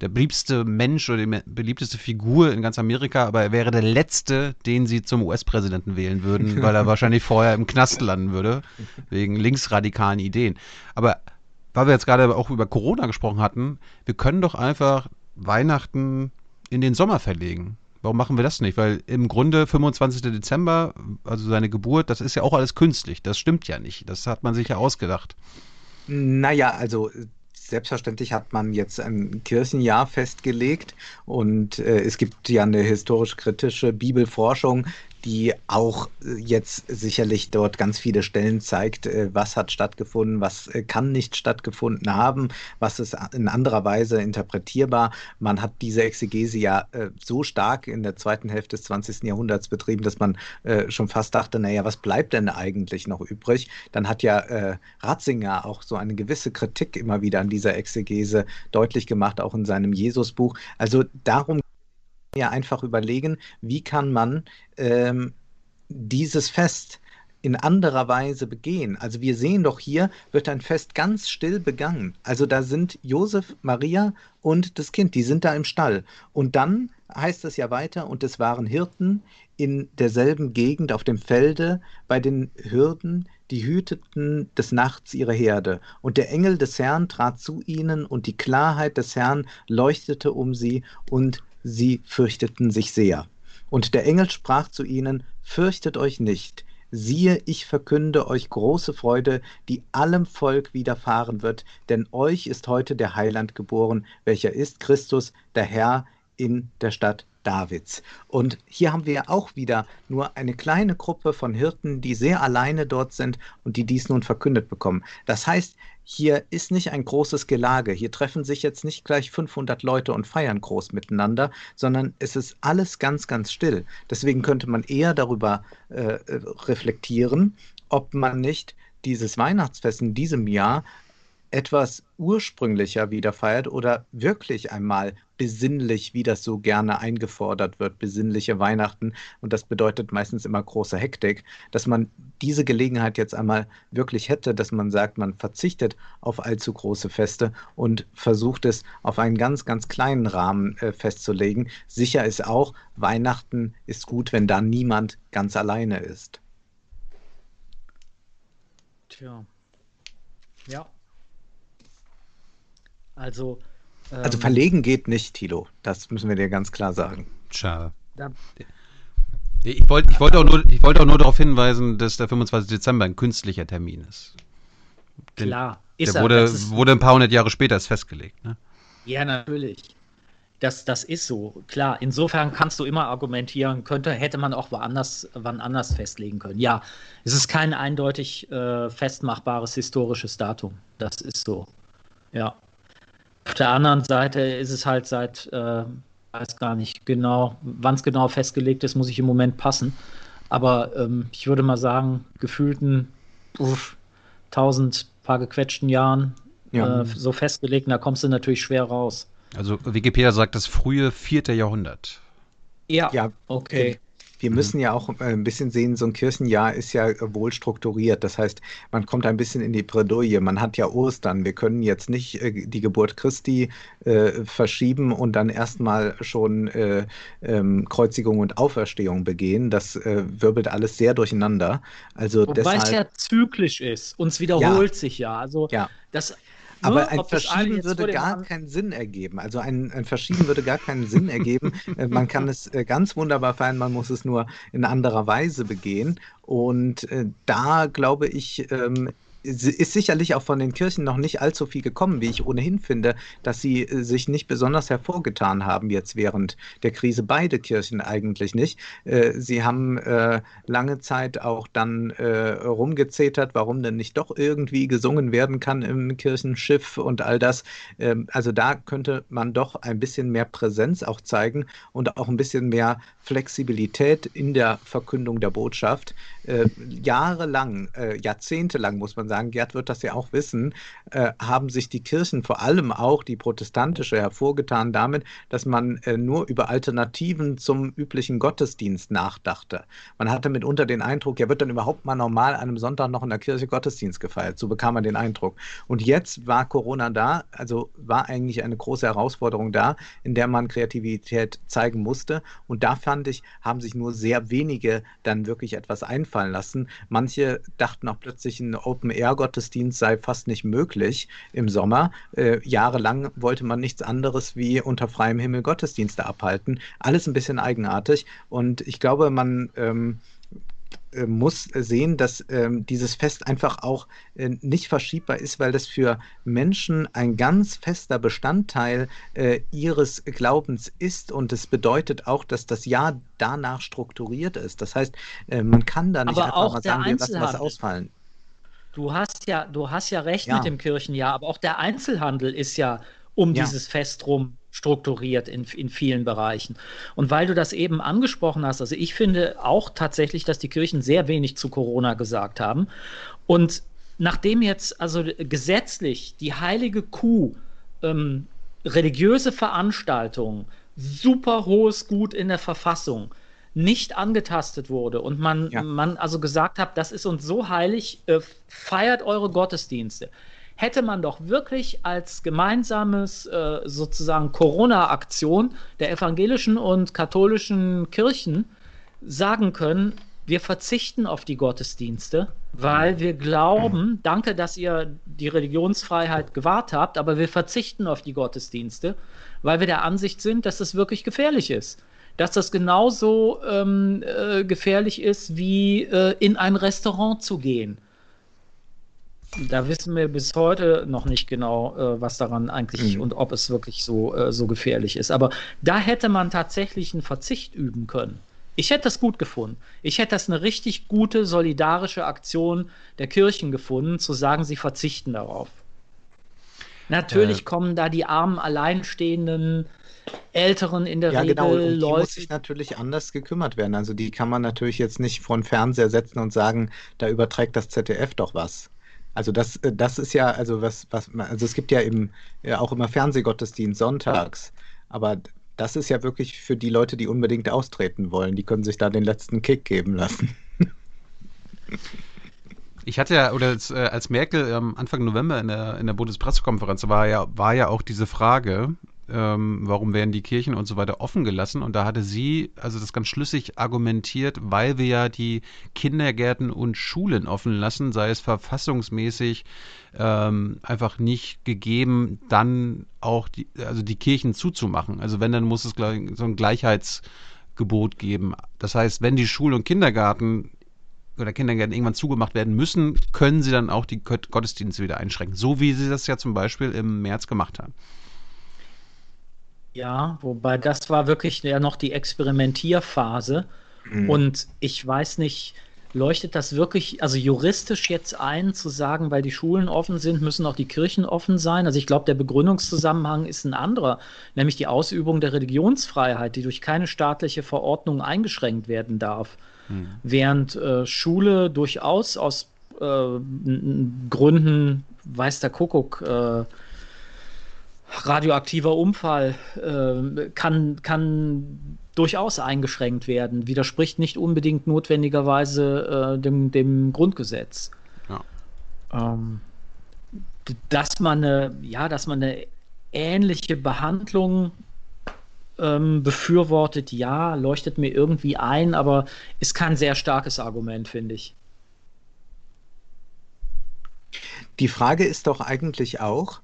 der beliebteste Mensch oder die beliebteste Figur in ganz Amerika, aber er wäre der Letzte, den sie zum US-Präsidenten wählen würden, weil er wahrscheinlich vorher im Knast landen würde, wegen linksradikalen Ideen. Aber weil wir jetzt gerade auch über Corona gesprochen hatten, wir können doch einfach Weihnachten in den Sommer verlegen. Warum machen wir das nicht? Weil im Grunde 25. Dezember, also seine Geburt, das ist ja auch alles künstlich. Das stimmt ja nicht. Das hat man sich ja ausgedacht. Naja, also Selbstverständlich hat man jetzt ein Kirchenjahr festgelegt und äh, es gibt ja eine historisch-kritische Bibelforschung, die auch äh, jetzt sicherlich dort ganz viele Stellen zeigt, äh, was hat stattgefunden, was äh, kann nicht stattgefunden haben, was ist in anderer Weise interpretierbar. Man hat diese Exegese ja so stark in der zweiten Hälfte des 20. Jahrhunderts betrieben, dass man schon fast dachte, naja, was bleibt denn eigentlich noch übrig? Dann hat ja Ratzinger auch so eine gewisse Kritik immer wieder an dieser Exegese deutlich gemacht, auch in seinem Jesusbuch. Also darum ja einfach überlegen, wie kann man ähm, dieses Fest in anderer Weise begehen. Also wir sehen doch hier, wird ein Fest ganz still begangen. Also da sind Josef, Maria und das Kind, die sind da im Stall. Und dann heißt es ja weiter, und es waren Hirten in derselben Gegend auf dem Felde bei den Hürden, die hüteten des Nachts ihre Herde. Und der Engel des Herrn trat zu ihnen, und die Klarheit des Herrn leuchtete um sie, und sie fürchteten sich sehr. Und der Engel sprach zu ihnen, Fürchtet euch nicht, siehe, ich verkünde euch große Freude, die allem Volk widerfahren wird, denn euch ist heute der Heiland geboren, welcher ist Christus, der Herr in der Stadt Davids. Und hier haben wir auch wieder nur eine kleine Gruppe von Hirten, die sehr alleine dort sind und die dies nun verkündet bekommen. Das heißt, hier ist nicht ein großes Gelage. Hier treffen sich jetzt nicht gleich 500 Leute und feiern groß miteinander, sondern es ist alles ganz, ganz still. Deswegen könnte man eher darüber äh, reflektieren, ob man nicht dieses Weihnachtsfest in diesem Jahr etwas ursprünglicher wieder feiert oder wirklich einmal besinnlich, wie das so gerne eingefordert wird, besinnliche Weihnachten. Und das bedeutet meistens immer große Hektik, dass man diese Gelegenheit jetzt einmal wirklich hätte, dass man sagt, man verzichtet auf allzu große Feste und versucht es auf einen ganz, ganz kleinen Rahmen äh, festzulegen. Sicher ist auch, Weihnachten ist gut, wenn da niemand ganz alleine ist. Tja. Ja, also. Ähm, also verlegen geht nicht, Tilo. Das müssen wir dir ganz klar sagen. Schade. Ich wollte ich wollt auch, nur, wollt auch nur darauf hinweisen, dass der 25. Dezember ein künstlicher Termin ist. Den, Klar, ist der er. Wurde, ist, wurde ein paar hundert Jahre später erst festgelegt. Ne? Ja, natürlich. Das, das ist so, klar. Insofern kannst du immer argumentieren, könnte, hätte man auch woanders, wann anders festlegen können. Ja, es ist kein eindeutig äh, festmachbares historisches Datum. Das ist so. Ja. Auf der anderen Seite ist es halt seit, äh, weiß gar nicht genau, wann es genau festgelegt ist, muss ich im Moment passen. Aber ähm, ich würde mal sagen, gefühlten uff, 1000 paar gequetschten Jahren ja. äh, so festgelegt, da kommst du natürlich schwer raus. Also Wikipedia sagt das frühe vierte Jahrhundert. Ja, ja okay. Wir mhm. müssen ja auch äh, ein bisschen sehen, so ein Kirchenjahr ist ja wohl strukturiert. Das heißt, man kommt ein bisschen in die Bredouille. Man hat ja Ostern. Wir können jetzt nicht äh, die Geburt Christi äh, verschieben und dann erstmal schon äh, ähm, Kreuzigung und Auferstehung begehen. Das äh, wirbelt alles sehr durcheinander. Also Wobei deshalb, es ja zyklisch ist. Uns wiederholt ja. sich ja. Also ja. das aber ein Verschieben würde gar keinen Sinn ergeben. Also ein, ein Verschieben würde gar keinen Sinn ergeben. Äh, man kann es äh, ganz wunderbar feiern, man muss es nur in anderer Weise begehen. Und äh, da glaube ich, ähm, ist sicherlich auch von den Kirchen noch nicht allzu viel gekommen, wie ich ohnehin finde, dass sie äh, sich nicht besonders hervorgetan haben jetzt während der Krise. Beide Kirchen eigentlich nicht. Äh, sie haben äh, lange Zeit auch dann rumgezetert, warum denn nicht doch irgendwie gesungen werden kann im Kirchenschiff und all das. Ähm, also da könnte man doch ein bisschen mehr Präsenz auch zeigen und auch ein bisschen mehr Flexibilität in der Verkündung der Botschaft. Jahrelang, jahrzehntelang muss man sagen, Gerd wird das ja auch wissen, äh, haben sich die Kirchen, vor allem auch die protestantische, hervorgetan damit, dass man äh, nur über Alternativen zum üblichen Gottesdienst nachdachte. Man hatte mitunter den Eindruck, ja, wird dann überhaupt mal normal an einem Sonntag noch in der Kirche Gottesdienst gefeiert. So bekam man den Eindruck. Und jetzt war Corona da, also war eigentlich eine große Herausforderung da, in der man Kreativität zeigen musste. Und da fand ich, haben sich nur sehr wenige dann wirklich etwas einfallen lassen. Manche dachten auch plötzlich ein Open Open-Air-Gottesdienst sei fast nicht möglich im Sommer. Äh, jahrelang wollte man nichts anderes wie unter freiem Himmel Gottesdienste abhalten. Alles ein bisschen eigenartig. Und ich glaube, man ähm, äh, muss sehen, dass ähm, dieses Fest einfach auch äh, nicht verschiebbar ist, weil das für Menschen ein ganz fester Bestandteil äh, ihres Glaubens ist und es bedeutet auch, dass das Jahr danach strukturiert ist. Das heißt, äh, man kann da nicht Aber einfach mal sagen, wir lassen was ausfallen. Du hast ja, du hast ja recht ja. mit dem Kirchenjahr, aber auch der Einzelhandel ist ja um ja. dieses Fest rum strukturiert in, in vielen Bereichen. Und weil du das eben angesprochen hast, also ich finde auch tatsächlich, dass die Kirchen sehr wenig zu Corona gesagt haben. Und nachdem jetzt also gesetzlich die heilige Kuh ähm, religiöse Veranstaltungen, super hohes Gut in der Verfassung, nicht angetastet wurde und man, ja. man also gesagt hat, das ist uns so heilig, äh, feiert eure Gottesdienste. Hätte man doch wirklich als gemeinsames äh, sozusagen Corona-Aktion der evangelischen und katholischen Kirchen sagen können, wir verzichten auf die Gottesdienste, weil wir glauben, danke, dass ihr die Religionsfreiheit gewahrt habt, aber wir verzichten auf die Gottesdienste, weil wir der Ansicht sind, dass es wirklich gefährlich ist dass das genauso ähm, äh, gefährlich ist, wie äh, in ein Restaurant zu gehen. Da wissen wir bis heute noch nicht genau, äh, was daran eigentlich mhm. und ob es wirklich so, äh, so gefährlich ist. Aber da hätte man tatsächlich einen Verzicht üben können. Ich hätte das gut gefunden. Ich hätte das eine richtig gute, solidarische Aktion der Kirchen gefunden, zu sagen, sie verzichten darauf. Natürlich äh, kommen da die armen, alleinstehenden Älteren in der ja, Regel genau. Und die muss sich natürlich anders gekümmert werden. Also die kann man natürlich jetzt nicht vor den Fernseher setzen und sagen, da überträgt das ZDF doch was. Also das, äh, das ist ja, also was, was, also es gibt ja eben auch immer Fernsehgottesdienst sonntags, aber das ist ja wirklich für die Leute, die unbedingt austreten wollen. Die können sich da den letzten Kick geben lassen. Ich hatte ja, oder als, äh, als Merkel ähm, Anfang November in der, in der Bundespressekonferenz war ja, war ja auch diese Frage, ähm, warum werden die Kirchen und so weiter offen gelassen? Und da hatte sie also das ganz schlüssig argumentiert, weil wir ja die Kindergärten und Schulen offen lassen, sei es verfassungsmäßig ähm, einfach nicht gegeben, dann auch die, also die Kirchen zuzumachen. Also wenn, dann muss es so ein Gleichheitsgebot geben. Das heißt, wenn die Schule und Kindergarten oder Kindergärten irgendwann zugemacht werden müssen, können sie dann auch die Gottesdienste wieder einschränken. So wie sie das ja zum Beispiel im März gemacht haben. Ja, wobei das war wirklich ja noch die Experimentierphase. Mhm. Und ich weiß nicht, leuchtet das wirklich, also juristisch jetzt ein, zu sagen, weil die Schulen offen sind, müssen auch die Kirchen offen sein? Also ich glaube, der Begründungszusammenhang ist ein anderer, nämlich die Ausübung der Religionsfreiheit, die durch keine staatliche Verordnung eingeschränkt werden darf. Mhm. Während äh, Schule durchaus aus äh, Gründen, weiß der Kuckuck, äh, radioaktiver Unfall äh, kann, kann durchaus eingeschränkt werden, widerspricht nicht unbedingt notwendigerweise äh, dem, dem Grundgesetz. Ja. Ähm, dass man eine, ja, dass man eine ähnliche Behandlung ähm, befürwortet, ja, leuchtet mir irgendwie ein, aber ist kein sehr starkes Argument, finde ich. Die Frage ist doch eigentlich auch,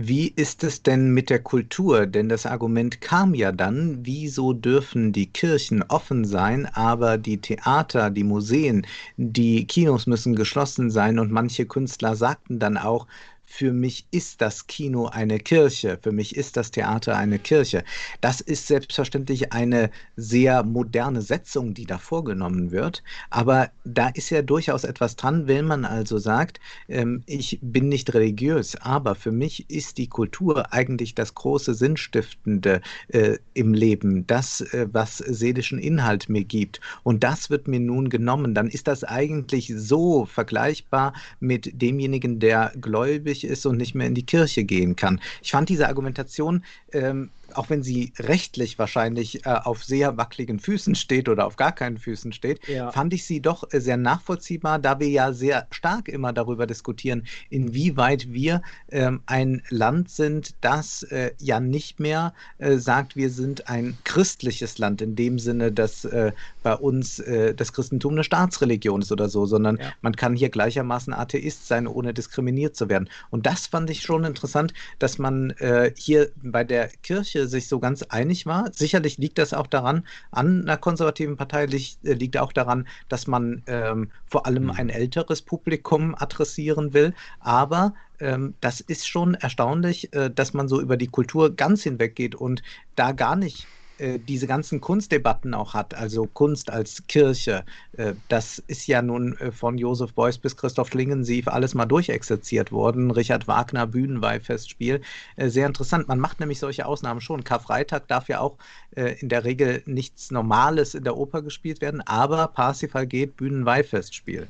wie ist es denn mit der Kultur? Denn das Argument kam ja dann, wieso dürfen die Kirchen offen sein, aber die Theater, die Museen, die Kinos müssen geschlossen sein und manche Künstler sagten dann auch, für mich ist das Kino eine Kirche, für mich ist das Theater eine Kirche. Das ist selbstverständlich eine sehr moderne Setzung, die da vorgenommen wird, aber da ist ja durchaus etwas dran, wenn man also sagt, ähm, ich bin nicht religiös, aber für mich ist die Kultur eigentlich das große Sinnstiftende äh, im Leben, das, äh, was seelischen Inhalt mir gibt. Und das wird mir nun genommen, dann ist das eigentlich so vergleichbar mit demjenigen, der gläubig ist und nicht mehr in die Kirche gehen kann. Ich fand diese Argumentation ähm, auch wenn sie rechtlich wahrscheinlich äh, auf sehr wackeligen Füßen steht oder auf gar keinen Füßen steht, ja. fand ich sie doch äh, sehr nachvollziehbar, da wir ja sehr stark immer darüber diskutieren, inwieweit wir ähm, ein Land sind, das äh, ja nicht mehr äh, sagt, wir sind ein christliches Land in dem Sinne, dass äh, bei uns äh, das Christentum eine Staatsreligion ist oder so, sondern ja. man kann hier gleichermaßen Atheist sein, ohne diskriminiert zu werden. Und das fand ich schon interessant, dass man hier bei der Kirche Kirche sich so ganz einig war. Sicherlich liegt das auch daran, an einer konservativen Partei liegt, äh, liegt auch daran, dass man ähm, vor allem mhm. ein älteres Publikum adressieren will. Aber ähm, das ist schon erstaunlich, äh, dass man so über die Kultur ganz hinweg geht und da gar nicht äh, diese ganzen Kunstdebatten auch hat, also Kunst als Kirche, äh, das ist ja nun äh, von Josef Beuys bis Christoph Klingensief alles mal durchexerziert worden. Richard Wagner, Bühnenweihfestspiel. Sehr interessant. Man macht nämlich solche Ausnahmen schon. Karfreitag darf ja auch in der Regel nichts Normales in der Oper gespielt werden, aber Parsifal geht, Bühnenweihfestspiel.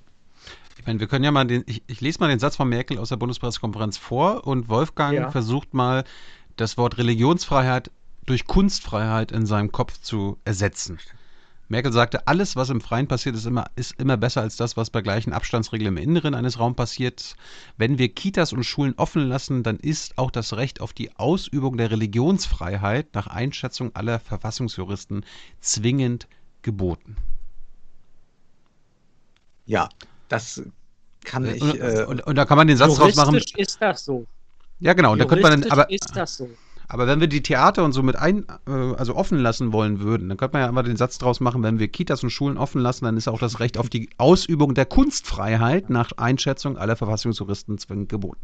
Ich meine, wir können ja mal den, ich, ich, lese mal den Satz von Merkel aus der Bundespressekonferenz vor und Wolfgang ja. versucht mal das Wort Religionsfreiheit durch Kunstfreiheit in seinem Kopf zu ersetzen. Merkel sagte, alles, was im Freien passiert, ist immer, ist immer besser als das, was bei gleichen Abstandsregeln im Inneren eines Raums passiert. Wenn wir Kitas und Schulen offen lassen, dann ist auch das Recht auf die Ausübung der Religionsfreiheit nach Einschätzung aller Verfassungsjuristen zwingend geboten. Ja, das kann ich. Und, äh, und, und, da kann man den Satz draus machen. ist das so. Ja, genau. Und da könnte man dann, aber, ist das so. Aber wenn wir die Theater und so mit ein, äh, also offen lassen wollen würden, dann könnte man ja einfach den Satz draus machen, wenn wir Kitas und Schulen offen lassen, dann ist auch das Recht auf die Ausübung der Kunstfreiheit nach Einschätzung aller Verfassungsjuristen zwingend geboten.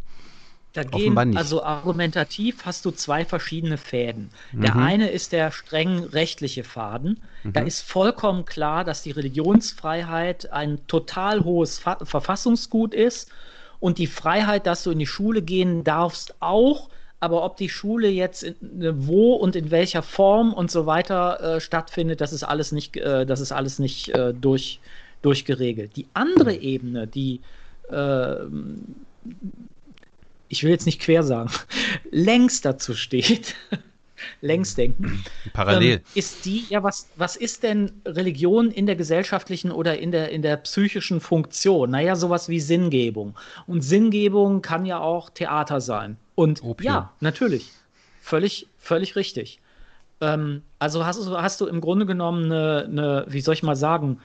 Da nicht. also argumentativ hast du zwei verschiedene Fäden. Der Mhm. eine ist der streng rechtliche Faden. Da ist vollkommen klar, dass die Religionsfreiheit ein total hohes Fa Verfassungsgut ist und die Freiheit, dass du in die Schule gehen darfst, auch. Aber ob die Schule jetzt in, wo und in welcher Form und so weiter äh, stattfindet, das ist alles nicht, äh, das ist alles nicht äh, durch, durchgeregelt. Die andere Ebene, die äh, ich will jetzt nicht quer sagen, längst dazu steht, längst denken, Parallel. ähm, ist die, ja, was, was ist denn Religion in der gesellschaftlichen oder in der, in der psychischen Funktion? Naja, sowas wie Sinngebung. Und Sinngebung kann ja auch Theater sein. Und Opium. ja, natürlich. Völlig, völlig richtig. Ähm, also hast du, hast du im Grunde genommen eine, eine wie soll ich mal sagen,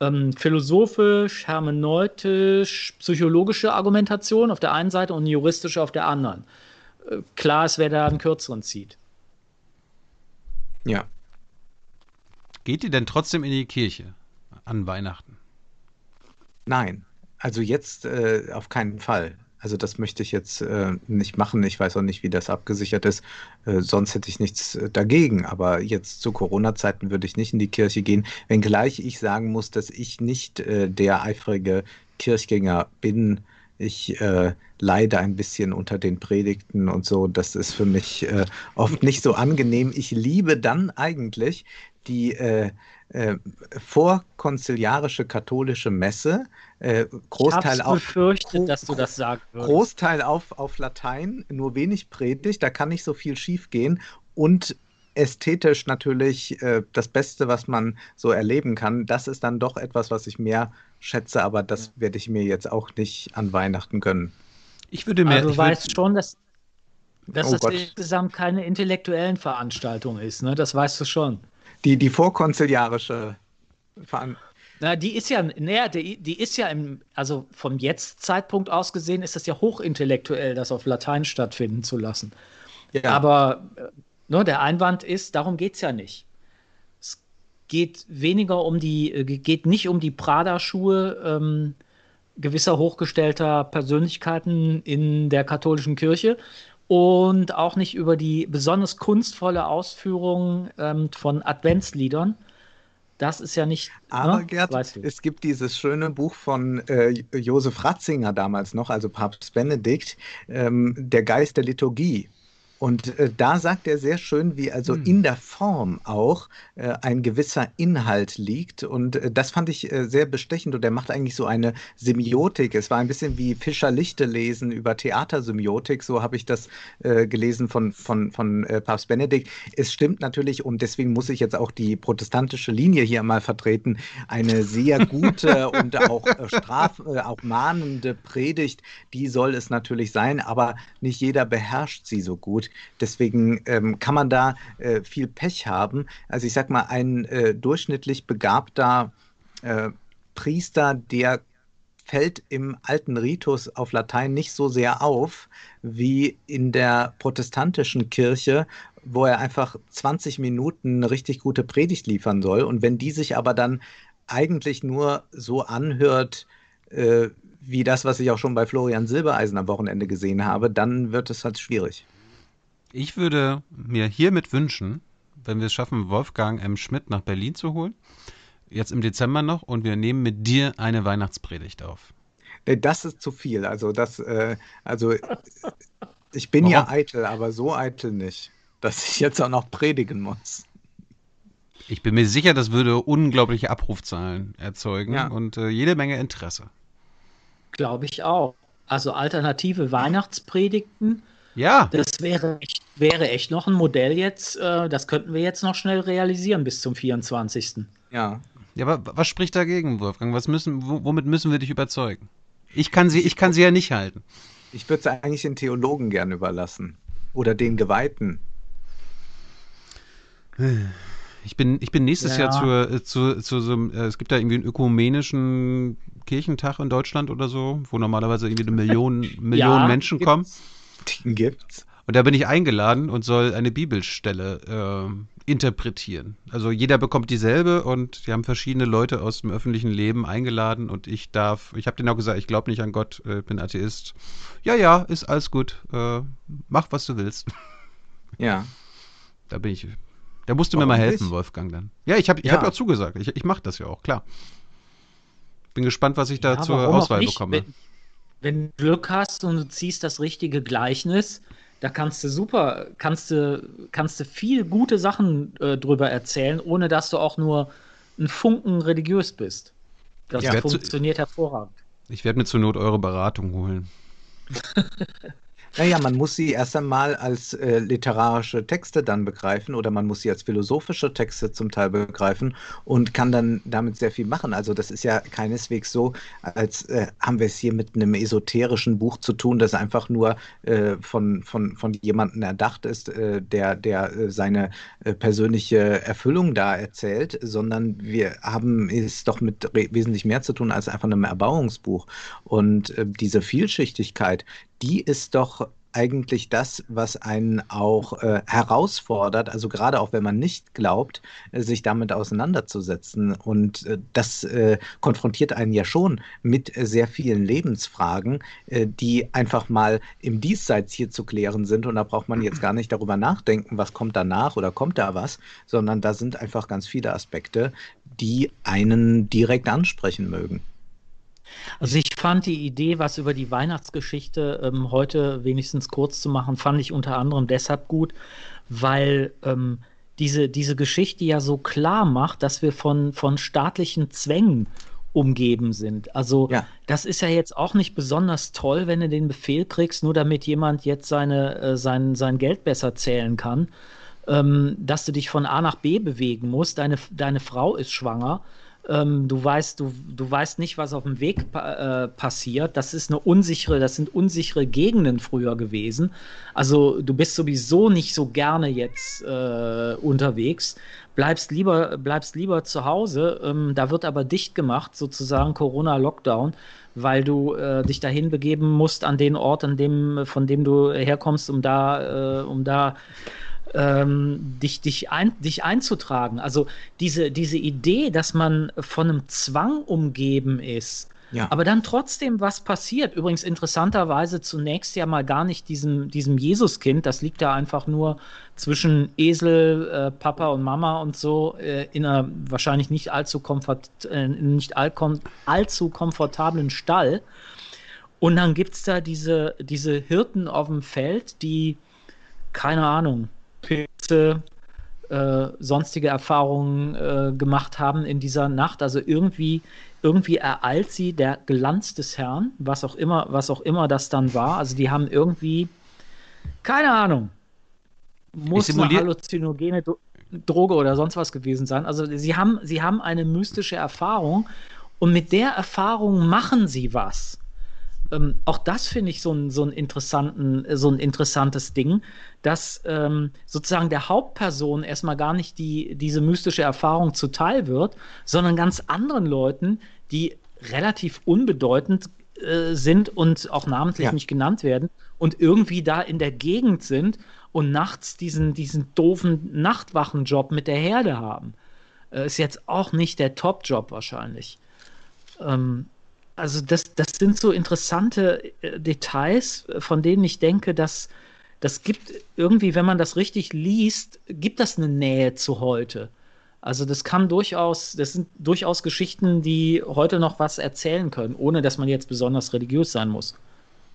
ähm, philosophisch, hermeneutisch, psychologische Argumentation auf der einen Seite und juristische auf der anderen. Äh, klar ist, wer da einen kürzeren zieht. Ja. Geht ihr denn trotzdem in die Kirche an Weihnachten? Nein. Also jetzt äh, auf keinen Fall. Also das möchte ich jetzt äh, nicht machen. Ich weiß auch nicht, wie das abgesichert ist. Äh, sonst hätte ich nichts äh, dagegen. Aber jetzt zu Corona-Zeiten würde ich nicht in die Kirche gehen. Wenngleich ich sagen muss, dass ich nicht äh, der eifrige Kirchgänger bin. Ich äh, leide ein bisschen unter den Predigten und so. Das ist für mich äh, oft nicht so angenehm. Ich liebe dann eigentlich die äh, vorkonziliarische katholische Messe, äh, Großteil ich auf befürchtet, dass du das sagen würdest. Großteil auf, auf Latein, nur wenig Predigt, da kann nicht so viel schief gehen und ästhetisch natürlich äh, das Beste, was man so erleben kann. Das ist dann doch etwas, was ich mehr schätze, aber das werde ich mir jetzt auch nicht an Weihnachten gönnen. Ich würde mir. Also du weißt schon, dass, dass Oh das Gott. insgesamt keine intellektuellen Veranstaltung ist, ne? Das weißt du schon. Die, die vorkonziliarische Veran Na, die ist ja, naja, die, die ist ja im, also vom Jetzt-Zeitpunkt aus gesehen, ist das ja hochintellektuell, das auf Latein stattfinden zu lassen. ja, Aber äh, ne, der Einwand ist, darum geht es ja nicht. Es geht weniger um die, äh, geht nicht um die Prada-Schuhe ähm, gewisser hochgestellter Persönlichkeiten in der katholischen Kirche und auch nicht über die besonders kunstvolle Ausführung ähm, von Adventsliedern. Das ist ja nicht. Aber ne? Gerd, weißt du. es gibt dieses schöne Buch von äh, Josef Ratzinger damals noch, also Papst Benedikt, ähm, Der Geist der Liturgie. Und äh, da sagt er sehr schön, wie also Hm. in der Form auch äh, ein gewisser Inhalt liegt. Und äh, das fand ich äh, sehr bestechend. Und er macht eigentlich so eine Semiotik. Es war ein bisschen wie Fischer Lichte lesen über Theatersemiotik. So habe ich das äh, gelesen von, von, von äh, Papst Benedikt. Es stimmt natürlich, und deswegen muss ich jetzt auch die protestantische Linie hier mal vertreten, eine sehr gute und auch straf, auch mahnende Predigt, die soll es natürlich sein, aber nicht jeder beherrscht sie so gut. Deswegen ähm, kann man da äh, viel Pech haben. Also ich sag mal, ein äh, durchschnittlich begabter äh, Priester, der fällt im alten Ritus auf Latein nicht so sehr auf wie in der protestantischen Kirche, wo er einfach 20 Minuten eine richtig gute Predigt liefern soll. Und wenn die sich aber dann eigentlich nur so anhört, äh, wie das, was ich auch schon bei Florian Silbereisen am Wochenende gesehen habe, dann wird es halt schwierig. Ich würde mir hiermit wünschen, wenn wir es schaffen, Wolfgang M. Schmidt nach Berlin zu holen, jetzt im Dezember noch, und wir nehmen mit dir eine Weihnachtspredigt auf. Das ist zu viel. Also das, äh, also ich bin ja Warum? eitel, aber so eitel nicht, dass ich jetzt auch noch predigen muss. Ich bin mir sicher, das würde unglaubliche Abrufzahlen erzeugen Ja. und äh, jede Menge Interesse. Glaube ich auch. Also alternative Weihnachtspredigten, Ja, das wäre echt, wäre echt noch ein Modell jetzt. Äh, das könnten wir jetzt noch schnell realisieren bis zum 24. Ja. ja aber was spricht dagegen, Wolfgang? Was müssen, wo- womit müssen wir dich überzeugen? Ich kann sie, ich kann sie ja nicht halten. Ich würde es eigentlich den Theologen gern überlassen. Oder den Geweihten. Ich bin, ich bin nächstes Ja. Jahr zur, äh, zu, zu so einem, äh, es gibt da irgendwie einen ökumenischen Kirchentag in Deutschland oder so, wo normalerweise irgendwie eine Million, Millionen Menschen kommen. gibt's. Den gibt's. Und da bin ich eingeladen und soll eine Bibelstelle äh, interpretieren. Also jeder bekommt dieselbe und wir haben verschiedene Leute aus dem öffentlichen Leben eingeladen und ich darf, ich habe denen auch gesagt, ich glaube nicht an Gott, äh, bin Atheist. Ja, ja, ist alles gut. Äh, mach, was du willst. Ja. Da bin ich. Da musst du mir Warum mal helfen, nicht? Wolfgang, dann. Ja, ich habe ich Ja. hab ja zugesagt. Ich, ich mache das ja auch, klar. Bin gespannt, was ich da Ja, zur auch Auswahl bekomme. Wenn, wenn du Glück hast und du ziehst das richtige Gleichnis, da kannst du super, kannst du, kannst du viel gute Sachen äh, drüber erzählen, ohne dass du auch nur ein Funken religiös bist. Das Ja. funktioniert hervorragend. Ich werde mir zur Not eure Beratung holen. Naja, man muss sie erst einmal als äh, literarische Texte dann begreifen oder man muss sie als philosophische Texte zum Teil begreifen und kann dann damit sehr viel machen. Also das ist ja keineswegs so, als äh, haben wir es hier mit einem esoterischen Buch zu tun, das einfach nur äh, von, von, von jemandem erdacht ist, äh, der, der äh, seine äh, persönliche Erfüllung da erzählt, sondern wir haben es doch mit wesentlich mehr zu tun als einfach einem Erbauungsbuch. Und diese Vielschichtigkeit, die ist doch eigentlich das, was einen auch äh, herausfordert, also gerade auch wenn man nicht glaubt, äh, sich damit auseinanderzusetzen. Und äh, das äh, konfrontiert einen ja schon mit äh, sehr vielen Lebensfragen, äh, die einfach mal im Diesseits hier zu klären sind. Und da braucht man jetzt gar nicht darüber nachdenken, was kommt danach oder kommt da was, sondern da sind einfach ganz viele Aspekte, die einen direkt ansprechen mögen. Also ich fand die Idee, was über die Weihnachtsgeschichte ähm, heute wenigstens kurz zu machen, fand ich unter anderem deshalb gut, weil ähm, diese, diese Geschichte ja so klar macht, dass wir von, von staatlichen Zwängen umgeben sind. Also Ja. das ist ja jetzt auch nicht besonders toll, wenn du den Befehl kriegst, nur damit jemand jetzt seine, äh, sein, sein Geld besser zählen kann, ähm, dass du dich von A nach B bewegen musst. Deine, deine Frau ist schwanger. Ähm, du weißt, du, du weißt nicht, was auf dem Weg pa äh, passiert. Das ist eine unsichere, das sind unsichere Gegenden früher gewesen. Also du bist sowieso nicht so gerne jetzt äh, unterwegs. Bleibst lieber, bleibst lieber zu Hause. Ähm, da wird aber dicht gemacht, sozusagen Corona-Lockdown, weil du äh, dich dahin begeben musst an den Ort, an dem, von dem du herkommst, um da, äh, um da ähm, dich, dich, ein, dich einzutragen. Also diese, diese Idee, dass man von einem Zwang umgeben ist, Ja. aber dann trotzdem was passiert. Übrigens interessanterweise zunächst ja mal gar nicht diesem, diesem Jesuskind, das liegt da einfach nur zwischen Esel, äh, Papa und Mama und so äh, in einer wahrscheinlich nicht allzu, komfort, äh, nicht all, allzu komfortablen Stall. Und dann gibt es da diese, diese Hirten auf dem Feld, die, keine Ahnung, Pilze, äh, sonstige Erfahrungen äh, gemacht haben in dieser Nacht. Also irgendwie, irgendwie ereilt sie der Glanz des Herrn, was auch immer, was auch immer das dann war. Also die haben irgendwie, keine Ahnung, muss eine halluzinogene Dro- Droge oder sonst was gewesen sein. Also sie haben, sie haben eine mystische Erfahrung und mit der Erfahrung machen sie was. Ähm, auch das finde ich so ein, so, ein interessanten, äh, so ein interessantes Ding, dass ähm, sozusagen der Hauptperson erstmal gar nicht die, diese mystische Erfahrung zuteil wird, sondern ganz anderen Leuten, die relativ unbedeutend äh, sind und auch namentlich Ja. nicht genannt werden und irgendwie da in der Gegend sind und nachts diesen, diesen doofen Nachtwachenjob mit der Herde haben. Äh, ist jetzt auch nicht der Top-Job wahrscheinlich. Ähm, also das, das sind so interessante äh, Details, äh, von denen ich denke, dass das gibt irgendwie, wenn man das richtig liest, gibt das eine Nähe zu heute. Also das kann durchaus, das sind durchaus Geschichten, die heute noch was erzählen können, ohne dass man jetzt besonders religiös sein muss.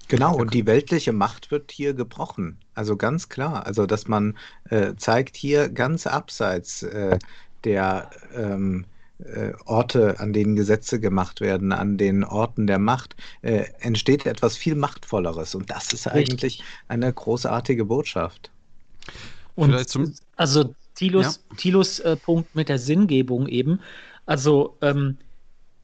Genau, und die weltliche Macht wird hier gebrochen. Also ganz klar. Also, dass man äh, zeigt hier ganz abseits äh, der ähm, äh, Orte, an denen Gesetze gemacht werden, an den Orten der Macht, äh, entsteht etwas viel Machtvolleres. Und das ist Richtig. eigentlich eine großartige Botschaft. Und also Thilos, Thilos äh, Punkt mit der Sinngebung eben. Also ähm,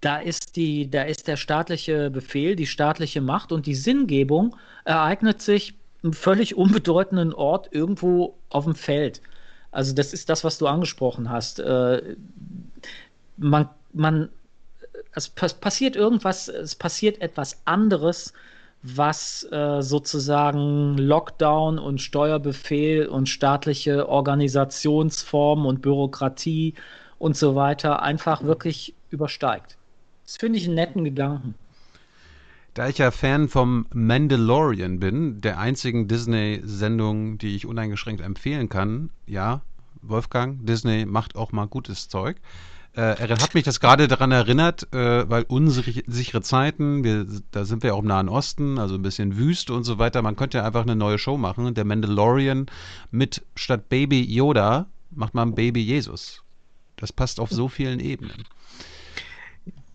da ist die, da ist der staatliche Befehl, die staatliche Macht und die Sinngebung ereignet sich im völlig unbedeutenden Ort irgendwo auf dem Feld. Also das ist das, was du angesprochen hast. Äh, man, man, es pas- passiert irgendwas, es passiert etwas anderes, was äh, sozusagen Lockdown und Steuerbefehl und staatliche Organisationsformen und Bürokratie und so weiter einfach wirklich übersteigt. Das finde ich einen netten Gedanken. Da ich ja Fan vom Mandalorian bin, der einzigen Disney-Sendung, die ich uneingeschränkt empfehlen kann, ja, Wolfgang, Disney macht auch mal gutes Zeug. Äh, er hat mich das gerade daran erinnert, äh, weil unsichere Zeiten, wir, da sind wir auch im Nahen Osten, also ein bisschen Wüste und so weiter. Man könnte ja einfach eine neue Show machen. Der Mandalorian mit statt Baby Yoda macht man Baby Jesus. Das passt auf so vielen Ebenen.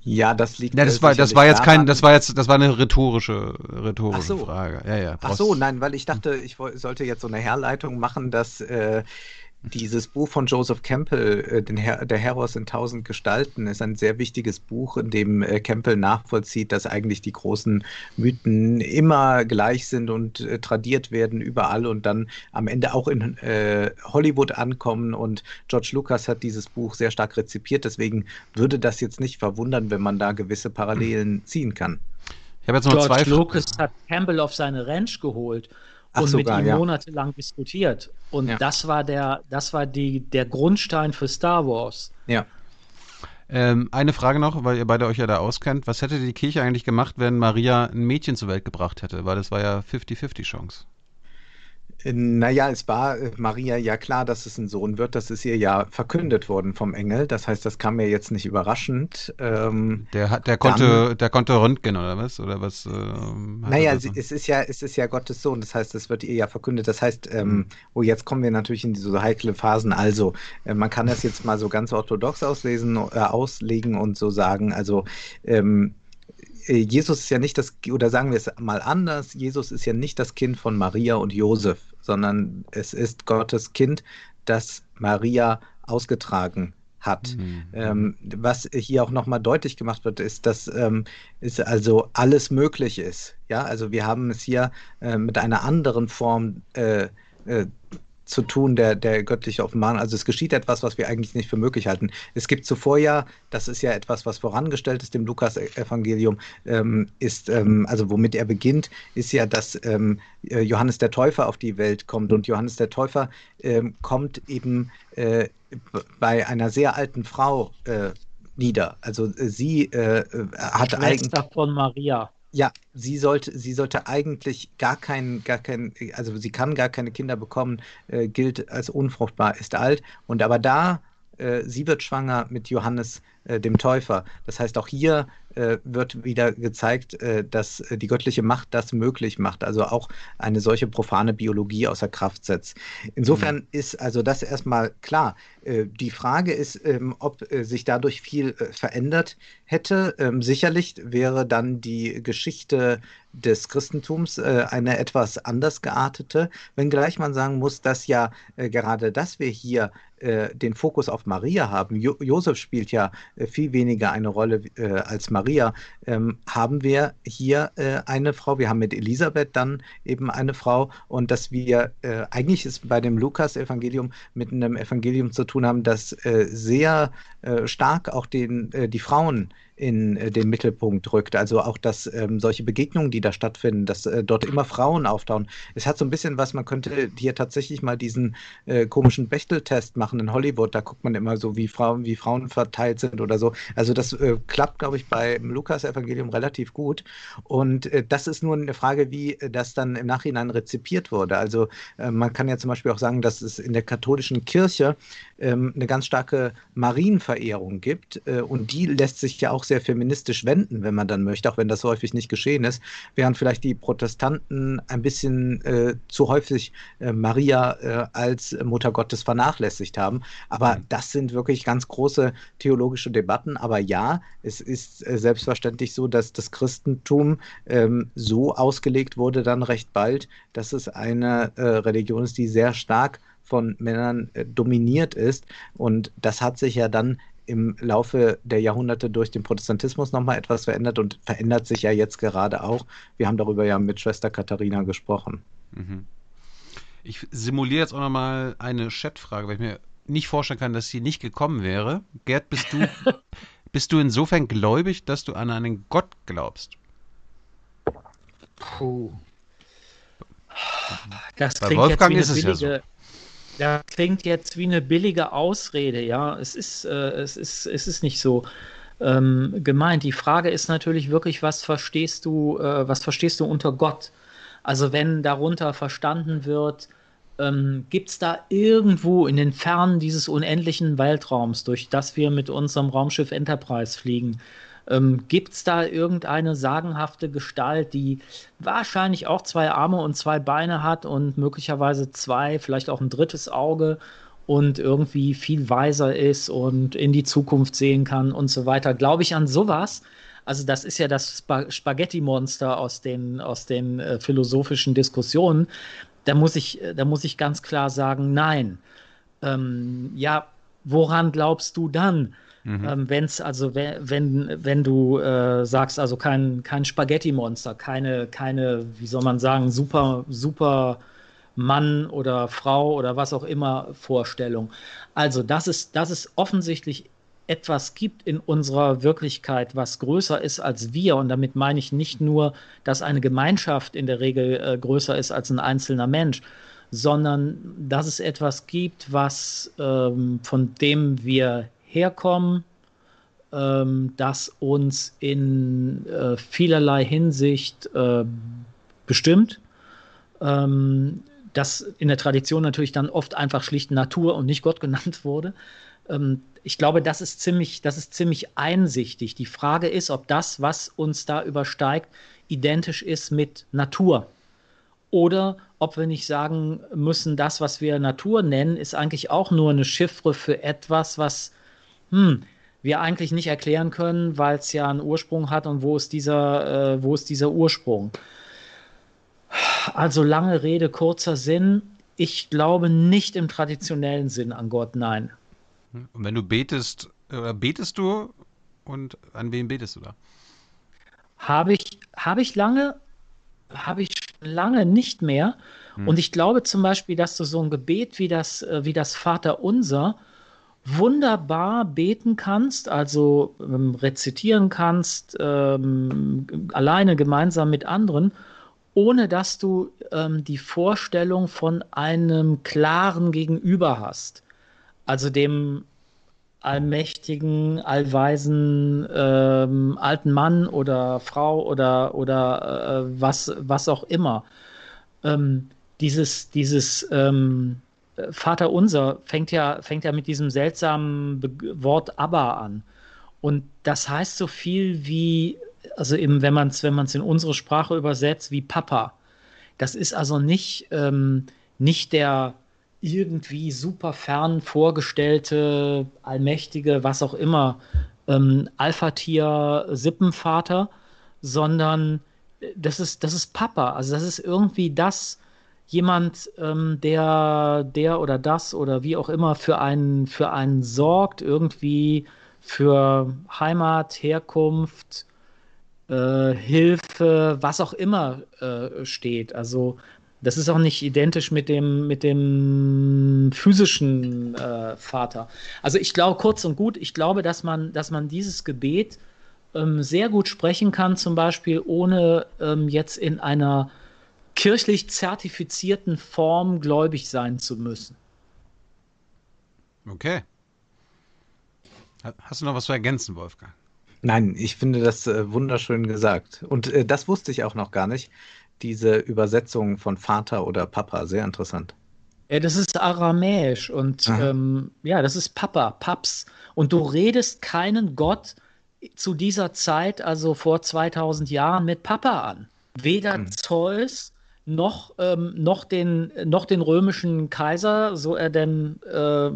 Ja, das liegt. Ja, das war, das war jetzt kein, das war jetzt, das war eine rhetorische, rhetorische so. Frage. Ja, ja. Ach so, nein, weil ich dachte, ich sollte jetzt so eine Herleitung machen, dass äh, dieses Buch von Joseph Campbell, äh, den Her Der Heros in tausend Gestalten, ist ein sehr wichtiges Buch, in dem äh, Campbell nachvollzieht, dass eigentlich die großen Mythen immer gleich sind und äh, tradiert werden überall und dann am Ende auch in äh, Hollywood ankommen. Und George Lucas hat dieses Buch sehr stark rezipiert. Deswegen würde das jetzt nicht verwundern, wenn man da gewisse Parallelen ziehen kann. Ich habe jetzt noch George zwei Lucas hat Campbell auf seine Ranch geholt Ach, und sogar, mit ihm ja. monatelang diskutiert. Und ja. das war der, das war die, der Grundstein für Star Wars. Ja. Ähm, eine Frage noch, weil ihr beide euch ja da auskennt. Was hätte die Kirche eigentlich gemacht, wenn Maria ein Mädchen zur Welt gebracht hätte? Weil das war ja 50-50 Chance. Naja, es war äh, Maria ja klar, dass es ein Sohn wird. Das ist ihr ja verkündet worden vom Engel. Das heißt, das kam mir jetzt nicht überraschend. Ähm, der, der, konnte, dann, der konnte röntgen oder was? Oder was ähm, naja, es ist, ja, es ist ja Gottes Sohn. Das heißt, es wird ihr ja verkündet. Das heißt, ähm, mhm. oh, jetzt kommen wir natürlich in diese heikle Phasen. Also, äh, man kann das jetzt mal so ganz orthodox auslesen, äh, auslegen und so sagen. Also, ähm, äh, Jesus ist ja nicht das, oder sagen wir es mal anders, Jesus ist ja nicht das Kind von Maria und Josef, sondern es ist Gottes Kind, das Maria ausgetragen hat. Mhm. Ähm, was hier auch nochmal deutlich gemacht wird, ist, dass ähm, es also alles möglich ist. Ja, also wir haben es hier äh, mit einer anderen Form äh, äh, zu tun, der, der göttliche Offenbarung. Also es geschieht etwas, was wir eigentlich nicht für möglich halten. Es gibt zuvor ja, das ist ja etwas, was vorangestellt ist dem Lukas-Evangelium, ähm, ist, ähm, also womit er beginnt, ist ja, dass ähm, äh, Johannes der Täufer auf die Welt kommt. Und Johannes der Täufer ähm, kommt eben äh, bei einer sehr alten Frau äh, nieder. Also äh, sie äh, hat eigentlich. von Maria. Ja, sie sollte, sie sollte eigentlich gar keinen, gar keinen, also sie kann gar keine Kinder bekommen, äh, gilt als unfruchtbar, ist alt. Und aber da, äh, sie wird schwanger mit Johannes äh, dem Täufer. Das heißt, auch hier äh, wird wieder gezeigt, äh, dass äh, die göttliche Macht das möglich macht, also auch eine solche profane Biologie außer Kraft setzt. Insofern mhm. ist also das erstmal klar. Äh, die Frage ist, ähm, ob sich dadurch viel verändert hätte. Ähm, sicherlich wäre dann die Geschichte des Christentums eine etwas anders geartete, wenngleich man sagen muss, dass ja gerade, dass wir hier den Fokus auf Maria haben. Jo Josef spielt ja äh, viel weniger eine Rolle äh, als Maria, ähm, haben wir hier äh, eine Frau. Wir haben mit Elisabeth dann eben eine Frau und dass wir äh, eigentlich ist bei dem Lukas-Evangelium mit einem Evangelium zu tun haben, das äh, sehr äh, stark auch den, die Frauen in äh, den Mittelpunkt rückt. Also auch, dass ähm, solche Begegnungen, die da stattfinden, dass äh, dort immer Frauen auftauchen. Es hat so ein bisschen was, man könnte hier tatsächlich mal diesen äh, komischen Bechteltest machen in Hollywood. Da guckt man immer so, wie Frauen, wie Frauen verteilt sind oder so. Also das äh, klappt, glaube ich, beim Lukas-Evangelium relativ gut. Und äh, das ist nur eine Frage, wie das dann im Nachhinein rezipiert wurde. Also man kann ja zum Beispiel auch sagen, dass es in der katholischen Kirche ähm, eine ganz starke Marienverehrung gibt. und die lässt sich ja auch sehr feministisch wenden, wenn man dann möchte, auch wenn das häufig nicht geschehen ist, während vielleicht die Protestanten ein bisschen äh, zu häufig äh, Maria äh, als Mutter Gottes vernachlässigt haben. Aber mhm. das sind wirklich ganz große theologische Debatten. Aber ja, es ist äh, selbstverständlich so, dass das Christentum ähm, so ausgelegt wurde dann recht bald, dass es eine äh, Religion ist, die sehr stark von Männern dominiert ist. Und das hat sich ja dann im Laufe der Jahrhunderte durch den Protestantismus nochmal etwas verändert und verändert sich ja jetzt gerade auch. Wir haben darüber ja mit Schwester Katharina gesprochen. Mhm. Ich simuliere jetzt auch nochmal eine Chatfrage, weil ich mir nicht vorstellen kann, dass sie nicht gekommen wäre. Gerd, bist du, bist du insofern gläubig, dass du an einen Gott glaubst? Puh. Das Bei Wolfgang jetzt ist es ja billige, Das klingt jetzt wie eine billige Ausrede, ja. Es ist, äh, es ist, es ist nicht so ähm, gemeint. Die Frage ist natürlich wirklich, was verstehst du, äh, was verstehst du unter Gott? Also wenn darunter verstanden wird, ähm, gibt es da irgendwo in den Fernen dieses unendlichen Weltraums, durch das wir mit unserem Raumschiff Enterprise fliegen, ähm, gibt es da irgendeine sagenhafte Gestalt, die wahrscheinlich auch zwei Arme und zwei Beine hat und möglicherweise zwei, vielleicht auch ein drittes Auge und irgendwie viel weiser ist und in die Zukunft sehen kann und so weiter? Glaube ich an sowas? Also das ist ja das Sp Spaghetti-Monster aus den, aus den äh, philosophischen Diskussionen. Da muss, ich, da muss ich ganz klar sagen, nein. Ähm, ja, woran glaubst du dann? Mhm. Ähm, wenn's also wenn wenn du äh, sagst also kein kein Spaghetti-Monster, keine keine wie soll man sagen super super Mann oder Frau oder was auch immer Vorstellung. Also dass es dass es offensichtlich etwas gibt in unserer Wirklichkeit, was größer ist als wir. Und damit meine ich nicht nur, dass eine Gemeinschaft in der Regel äh, größer ist als ein einzelner Mensch, sondern dass es etwas gibt, was ähm, von dem wir herkommen, ähm, das uns in äh, vielerlei Hinsicht äh, bestimmt. Ähm, das in der Tradition natürlich dann oft einfach schlicht Natur und nicht Gott genannt wurde. Ähm, ich glaube, das ist, ziemlich, das ist ziemlich einsichtig. Die Frage ist, ob das, was uns da übersteigt, identisch ist mit Natur. Oder ob wir nicht sagen müssen, das, was wir Natur nennen, ist eigentlich auch nur eine Chiffre für etwas, was hm, wir eigentlich nicht erklären können, weil es ja einen Ursprung hat und wo ist dieser, äh, wo ist dieser Ursprung? Also lange Rede, kurzer Sinn. Ich glaube nicht im traditionellen Sinn an Gott, nein. Und wenn du betest, äh, betest du und an wen betest du da? Habe ich, habe ich lange, habe ich lange nicht mehr. Hm. Und ich glaube zum Beispiel, dass du so ein Gebet wie das, äh, wie das Vater Unser wunderbar beten kannst, also ähm, rezitieren kannst, ähm, alleine gemeinsam mit anderen, ohne dass du ähm, die Vorstellung von einem klaren Gegenüber hast. Also dem allmächtigen, allweisen ähm, alten Mann oder Frau oder, oder äh, was, was auch immer. Ähm, dieses, dieses ähm, Vater Unser fängt ja, fängt ja mit diesem seltsamen Be Wort Abba an. Und das heißt so viel wie, also eben, wenn man es wenn in unsere Sprache übersetzt, wie Papa. Das ist also nicht, ähm, nicht der irgendwie super fern vorgestellte, allmächtige, was auch immer, ähm, Alpha-Tier-Sippenvater, sondern das ist, das ist Papa. Also das ist irgendwie das, jemand, ähm, der, der oder das oder wie auch immer für einen, für einen sorgt, irgendwie für Heimat, Herkunft, äh, Hilfe, was auch immer äh, steht. Also das ist auch nicht identisch mit dem, mit dem physischen äh, Vater. Also ich glaube, kurz und gut, ich glaube, dass man, dass man dieses Gebet ähm, sehr gut sprechen kann, zum Beispiel, ohne ähm, jetzt in einer kirchlich zertifizierten Form gläubig sein zu müssen. Okay. Hast du noch was zu ergänzen, Wolfgang? Nein, ich finde das äh, wunderschön gesagt. Und äh, das wusste ich auch noch gar nicht. Diese Übersetzung von Vater oder Papa, sehr interessant. Ja, das ist aramäisch und ähm, ja, das ist Papa, Paps. Und du redest keinen Gott zu dieser Zeit, also vor 2000 Jahren, mit Papa an. Weder hm. Zeus noch, ähm, noch, den, noch den römischen Kaiser, so er denn äh,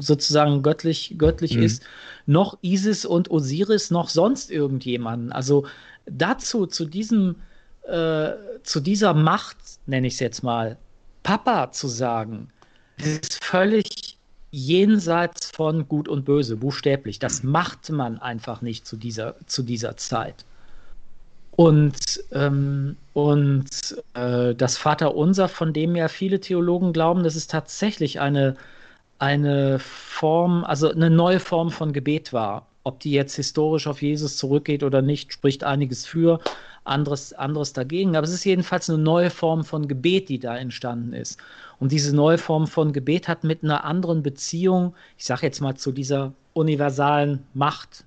sozusagen göttlich, göttlich mhm. ist, noch Isis und Osiris, noch sonst irgendjemanden. Also dazu, zu diesem, äh, zu dieser Macht, nenne ich es jetzt mal, Papa zu sagen, ist völlig jenseits von Gut und Böse, buchstäblich. Das macht man einfach nicht zu dieser, zu dieser Zeit. Und, ähm, und äh, das Vaterunser, von dem ja viele Theologen glauben, dass es tatsächlich eine, eine Form, also eine neue Form von Gebet war, Ob die jetzt historisch auf Jesus zurückgeht oder nicht, spricht einiges für, anderes, anderes dagegen. Aber es ist jedenfalls eine neue Form von Gebet, die da entstanden ist. Und diese neue Form von Gebet hat mit einer anderen Beziehung, ich sage jetzt mal zu dieser universalen Macht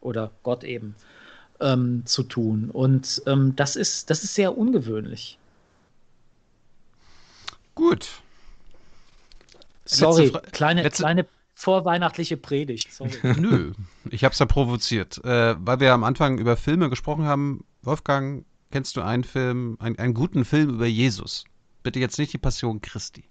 oder Gott eben, ähm, zu tun. Und ähm, das, ist, das ist sehr ungewöhnlich. Gut. Sorry, kleine, letzte... kleine vorweihnachtliche Predigt. Sorry. Nö, ich habe es ja provoziert. Äh, weil wir am Anfang über Filme gesprochen haben, Wolfgang, kennst du einen Film, ein, einen guten Film über Jesus? Bitte jetzt nicht die Passion Christi.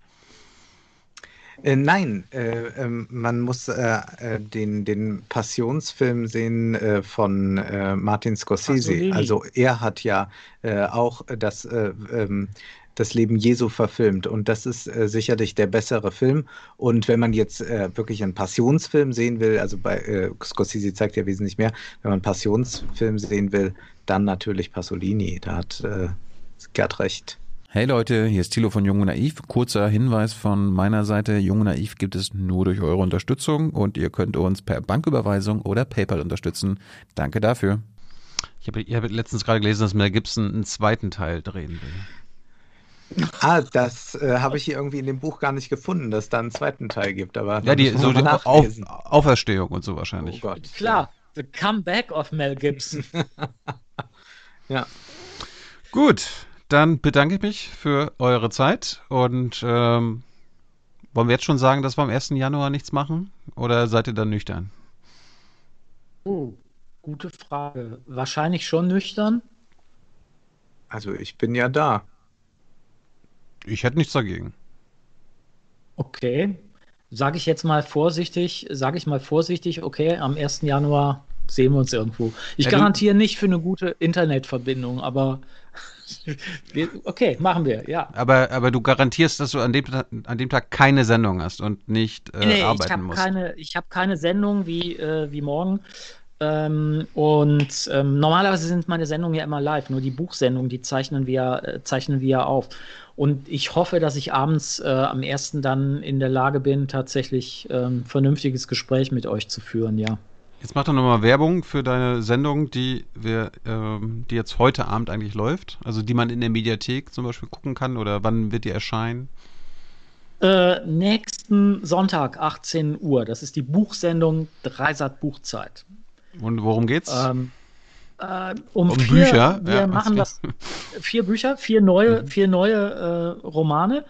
Äh, nein, äh, äh, man muss äh, äh, den, den Passionsfilm sehen äh, von Martin Scorsese. Pasolini. Also er hat ja auch das ähm, das Leben Jesu verfilmt. Und das ist sicherlich der bessere Film. Und wenn man jetzt wirklich einen Passionsfilm sehen will, also bei äh, Scorsese zeigt ja wesentlich mehr, wenn man einen Passionsfilm sehen will, dann natürlich Pasolini. Da hat Gerd recht. Hey Leute, hier ist Thilo von Jung und Naiv. Kurzer Hinweis von meiner Seite. Jung und Naiv gibt es nur durch eure Unterstützung und ihr könnt uns per Banküberweisung oder PayPal unterstützen. Danke dafür. Ich habe, ich habe letztens gerade gelesen, dass Mel Gibson einen zweiten Teil drehen will. Ah, das äh, habe ich hier irgendwie in dem Buch gar nicht gefunden, dass es da einen zweiten Teil gibt. Aber ja, die, so die Auf, Auferstehung und so wahrscheinlich. Oh Gott. Klar, the comeback of Mel Gibson. ja. Gut, dann bedanke ich mich für eure Zeit und ähm, wollen wir jetzt schon sagen, dass wir am 1. Januar nichts machen? Oder seid ihr dann nüchtern? Oh, gute Frage. Wahrscheinlich schon nüchtern. Also ich bin ja da. Ich hätte nichts dagegen. Okay. Sage ich jetzt mal vorsichtig, sage ich mal vorsichtig, okay, am 1. Januar sehen wir uns irgendwo. Ich ja, garantiere nicht für eine gute Internetverbindung, aber okay, machen wir, ja. Aber, aber du garantierst, dass du an dem, an dem Tag keine Sendung hast und nicht äh, nee, arbeiten ich musst. Keine, ich habe keine Sendung wie, äh, wie morgen. Ähm, und ähm, normalerweise sind meine Sendungen ja immer live, nur die Buchsendungen, die zeichnen wir, äh, zeichnen wir auf. Und ich hoffe, dass ich abends äh, am ersten dann in der Lage bin, tatsächlich ähm, vernünftiges Gespräch mit euch zu führen, ja. Jetzt mach doch nochmal Werbung für deine Sendung, die wir, ähm, die jetzt heute Abend eigentlich läuft. Also die man in der Mediathek zum Beispiel gucken kann oder wann wird die erscheinen? Äh, nächsten Sonntag, 18 Uhr. Das ist die Buchsendung Dreisat Buchzeit. Und worum geht's? Ähm, äh, um, um vier, Bücher. Wir ja, machen das vier Bücher, vier neue, mhm. vier neue äh, Romane,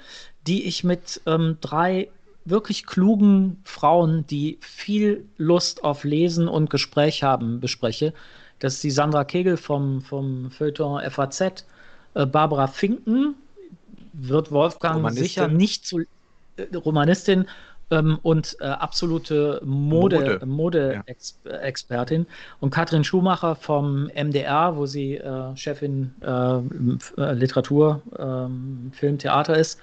die ich mit ähm, drei wirklich klugen Frauen, die viel Lust auf Lesen und Gespräch haben, bespreche. Das ist die Sandra Kegel vom, vom Feuilleton FAZ, äh, Barbara Finken, wird Wolfgang sicher nicht zu äh, Romanistin ähm, und äh, absolute Mode-Expertin. Mode, ja. Und Katrin Schumacher vom MDR, wo sie äh, Chefin äh, äh, Literatur, ähm, Film, Theater ist.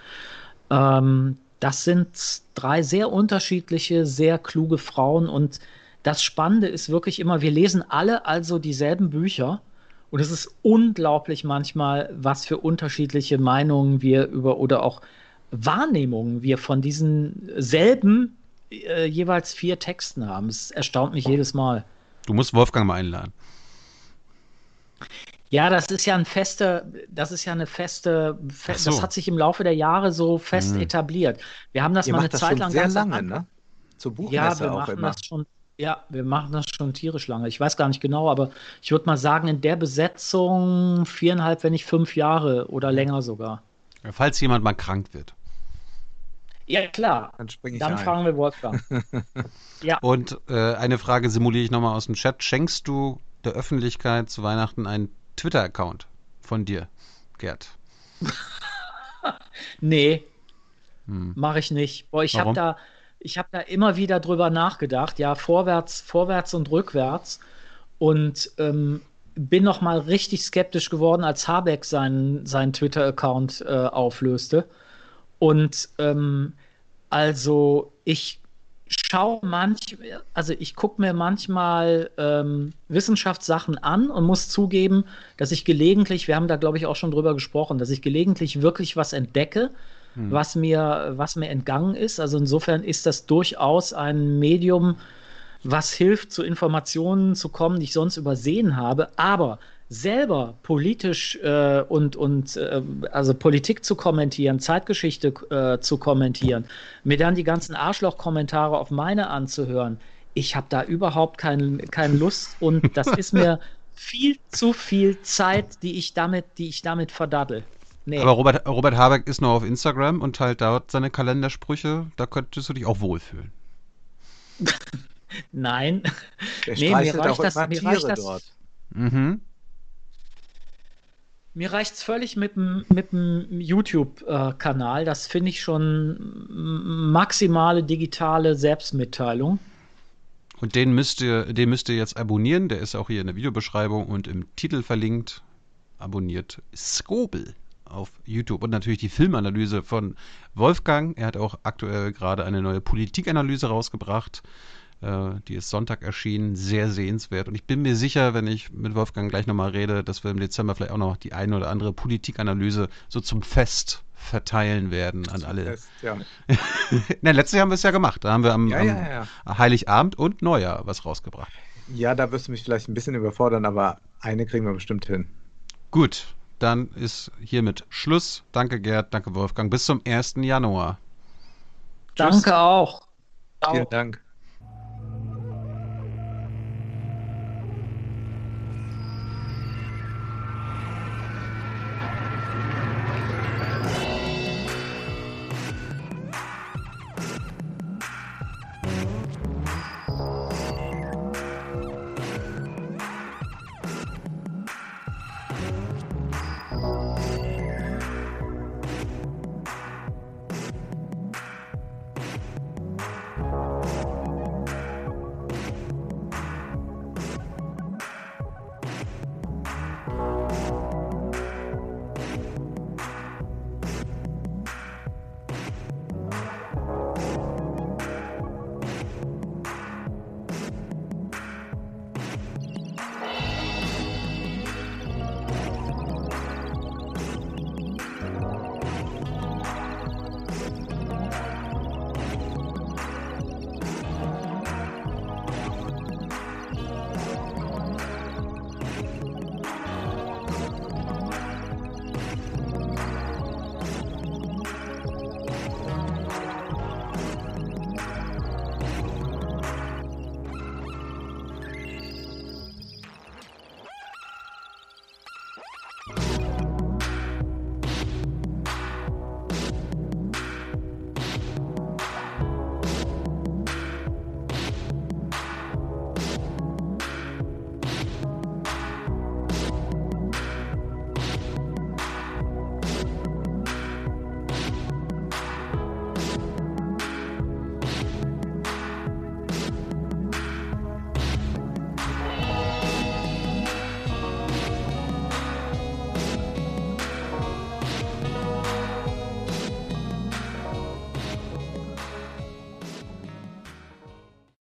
Ähm, das sind drei sehr unterschiedliche, sehr kluge Frauen und das Spannende ist wirklich immer, wir lesen alle also dieselben Bücher und es ist unglaublich manchmal, was für unterschiedliche Meinungen wir über oder auch Wahrnehmungen wir von diesen selben äh, jeweils vier Texten haben. Es erstaunt mich jedes Mal. Du musst Wolfgang mal einladen. Ja, das ist ja ein feste, das ist ja eine feste, fest, so. das hat sich im Laufe der Jahre so fest mhm. etabliert. Wir haben das Ihr mal eine das Zeit lang sehr lange, ne? Zur Buchmesse ja, wir auch machen immer. das schon. Ja, wir machen das schon tierisch lange. Ich weiß gar nicht genau, aber ich würde mal sagen, in der Besetzung viereinhalb, wenn nicht fünf Jahre oder länger sogar. Ja, falls jemand mal krank wird. Ja, klar. Dann Dann ein. fragen wir Wolfgang. ja. Und äh, eine Frage simuliere ich nochmal aus dem Chat. Schenkst du der Öffentlichkeit zu Weihnachten einen Twitter-Account von dir, Gerd? nee, hm. mache ich nicht. Boah, ich habe da, hab da immer wieder drüber nachgedacht. Ja, vorwärts, vorwärts und rückwärts. Und ähm, bin noch mal richtig skeptisch geworden, als Habeck seinen, seinen Twitter-Account äh, auflöste. Und ähm, also ich schaue manchmal, also ich gucke mir manchmal ähm, Wissenschaftssachen an und muss zugeben, dass ich gelegentlich, wir haben da glaube ich auch schon drüber gesprochen, dass ich gelegentlich wirklich was entdecke, hm. was mir, was mir entgangen ist. Also insofern ist das durchaus ein Medium, was hilft, zu Informationen zu kommen, die ich sonst übersehen habe, aber selber politisch äh, und, und äh, also Politik zu kommentieren, Zeitgeschichte äh, zu kommentieren, mir dann die ganzen Arschloch-Kommentare auf meine anzuhören, ich habe da überhaupt keine kein Lust und das ist mir viel zu viel Zeit, die ich damit, die ich damit verdaddel. Nee. Aber Robert, Robert Habeck ist noch auf Instagram und teilt dort seine Kalendersprüche. Da könntest du dich auch wohlfühlen. Nein. Der nee, mir reicht das, mir reicht das, dort. Mhm. Mir reicht es völlig mit dem mit YouTube-Kanal. Das finde ich schon maximale digitale Selbstmitteilung. Und den müsst ihr, den müsst ihr jetzt abonnieren. Der ist auch hier in der Videobeschreibung und im Titel verlinkt. Abonniert Skobel auf YouTube und natürlich die Filmanalyse von Wolfgang. Er hat auch aktuell gerade eine neue Politikanalyse rausgebracht. Äh, die ist Sonntag erschienen, sehr sehenswert. Und ich bin mir sicher, wenn ich mit Wolfgang gleich nochmal rede, dass wir im Dezember vielleicht auch noch die eine oder andere Politikanalyse so zum Fest verteilen werden an alle. Fest, ja. Na, letztes Jahr haben wir es ja gemacht. Da haben wir am, ja, ja, am Heiligabend und Neujahr was rausgebracht. Ja, da wirst du mich vielleicht ein bisschen überfordern, aber eine kriegen wir bestimmt hin. Gut, dann ist hiermit Schluss. Danke Gerd, danke Wolfgang. Bis zum 1. Januar. Danke Tschüss. auch. Vielen Dank.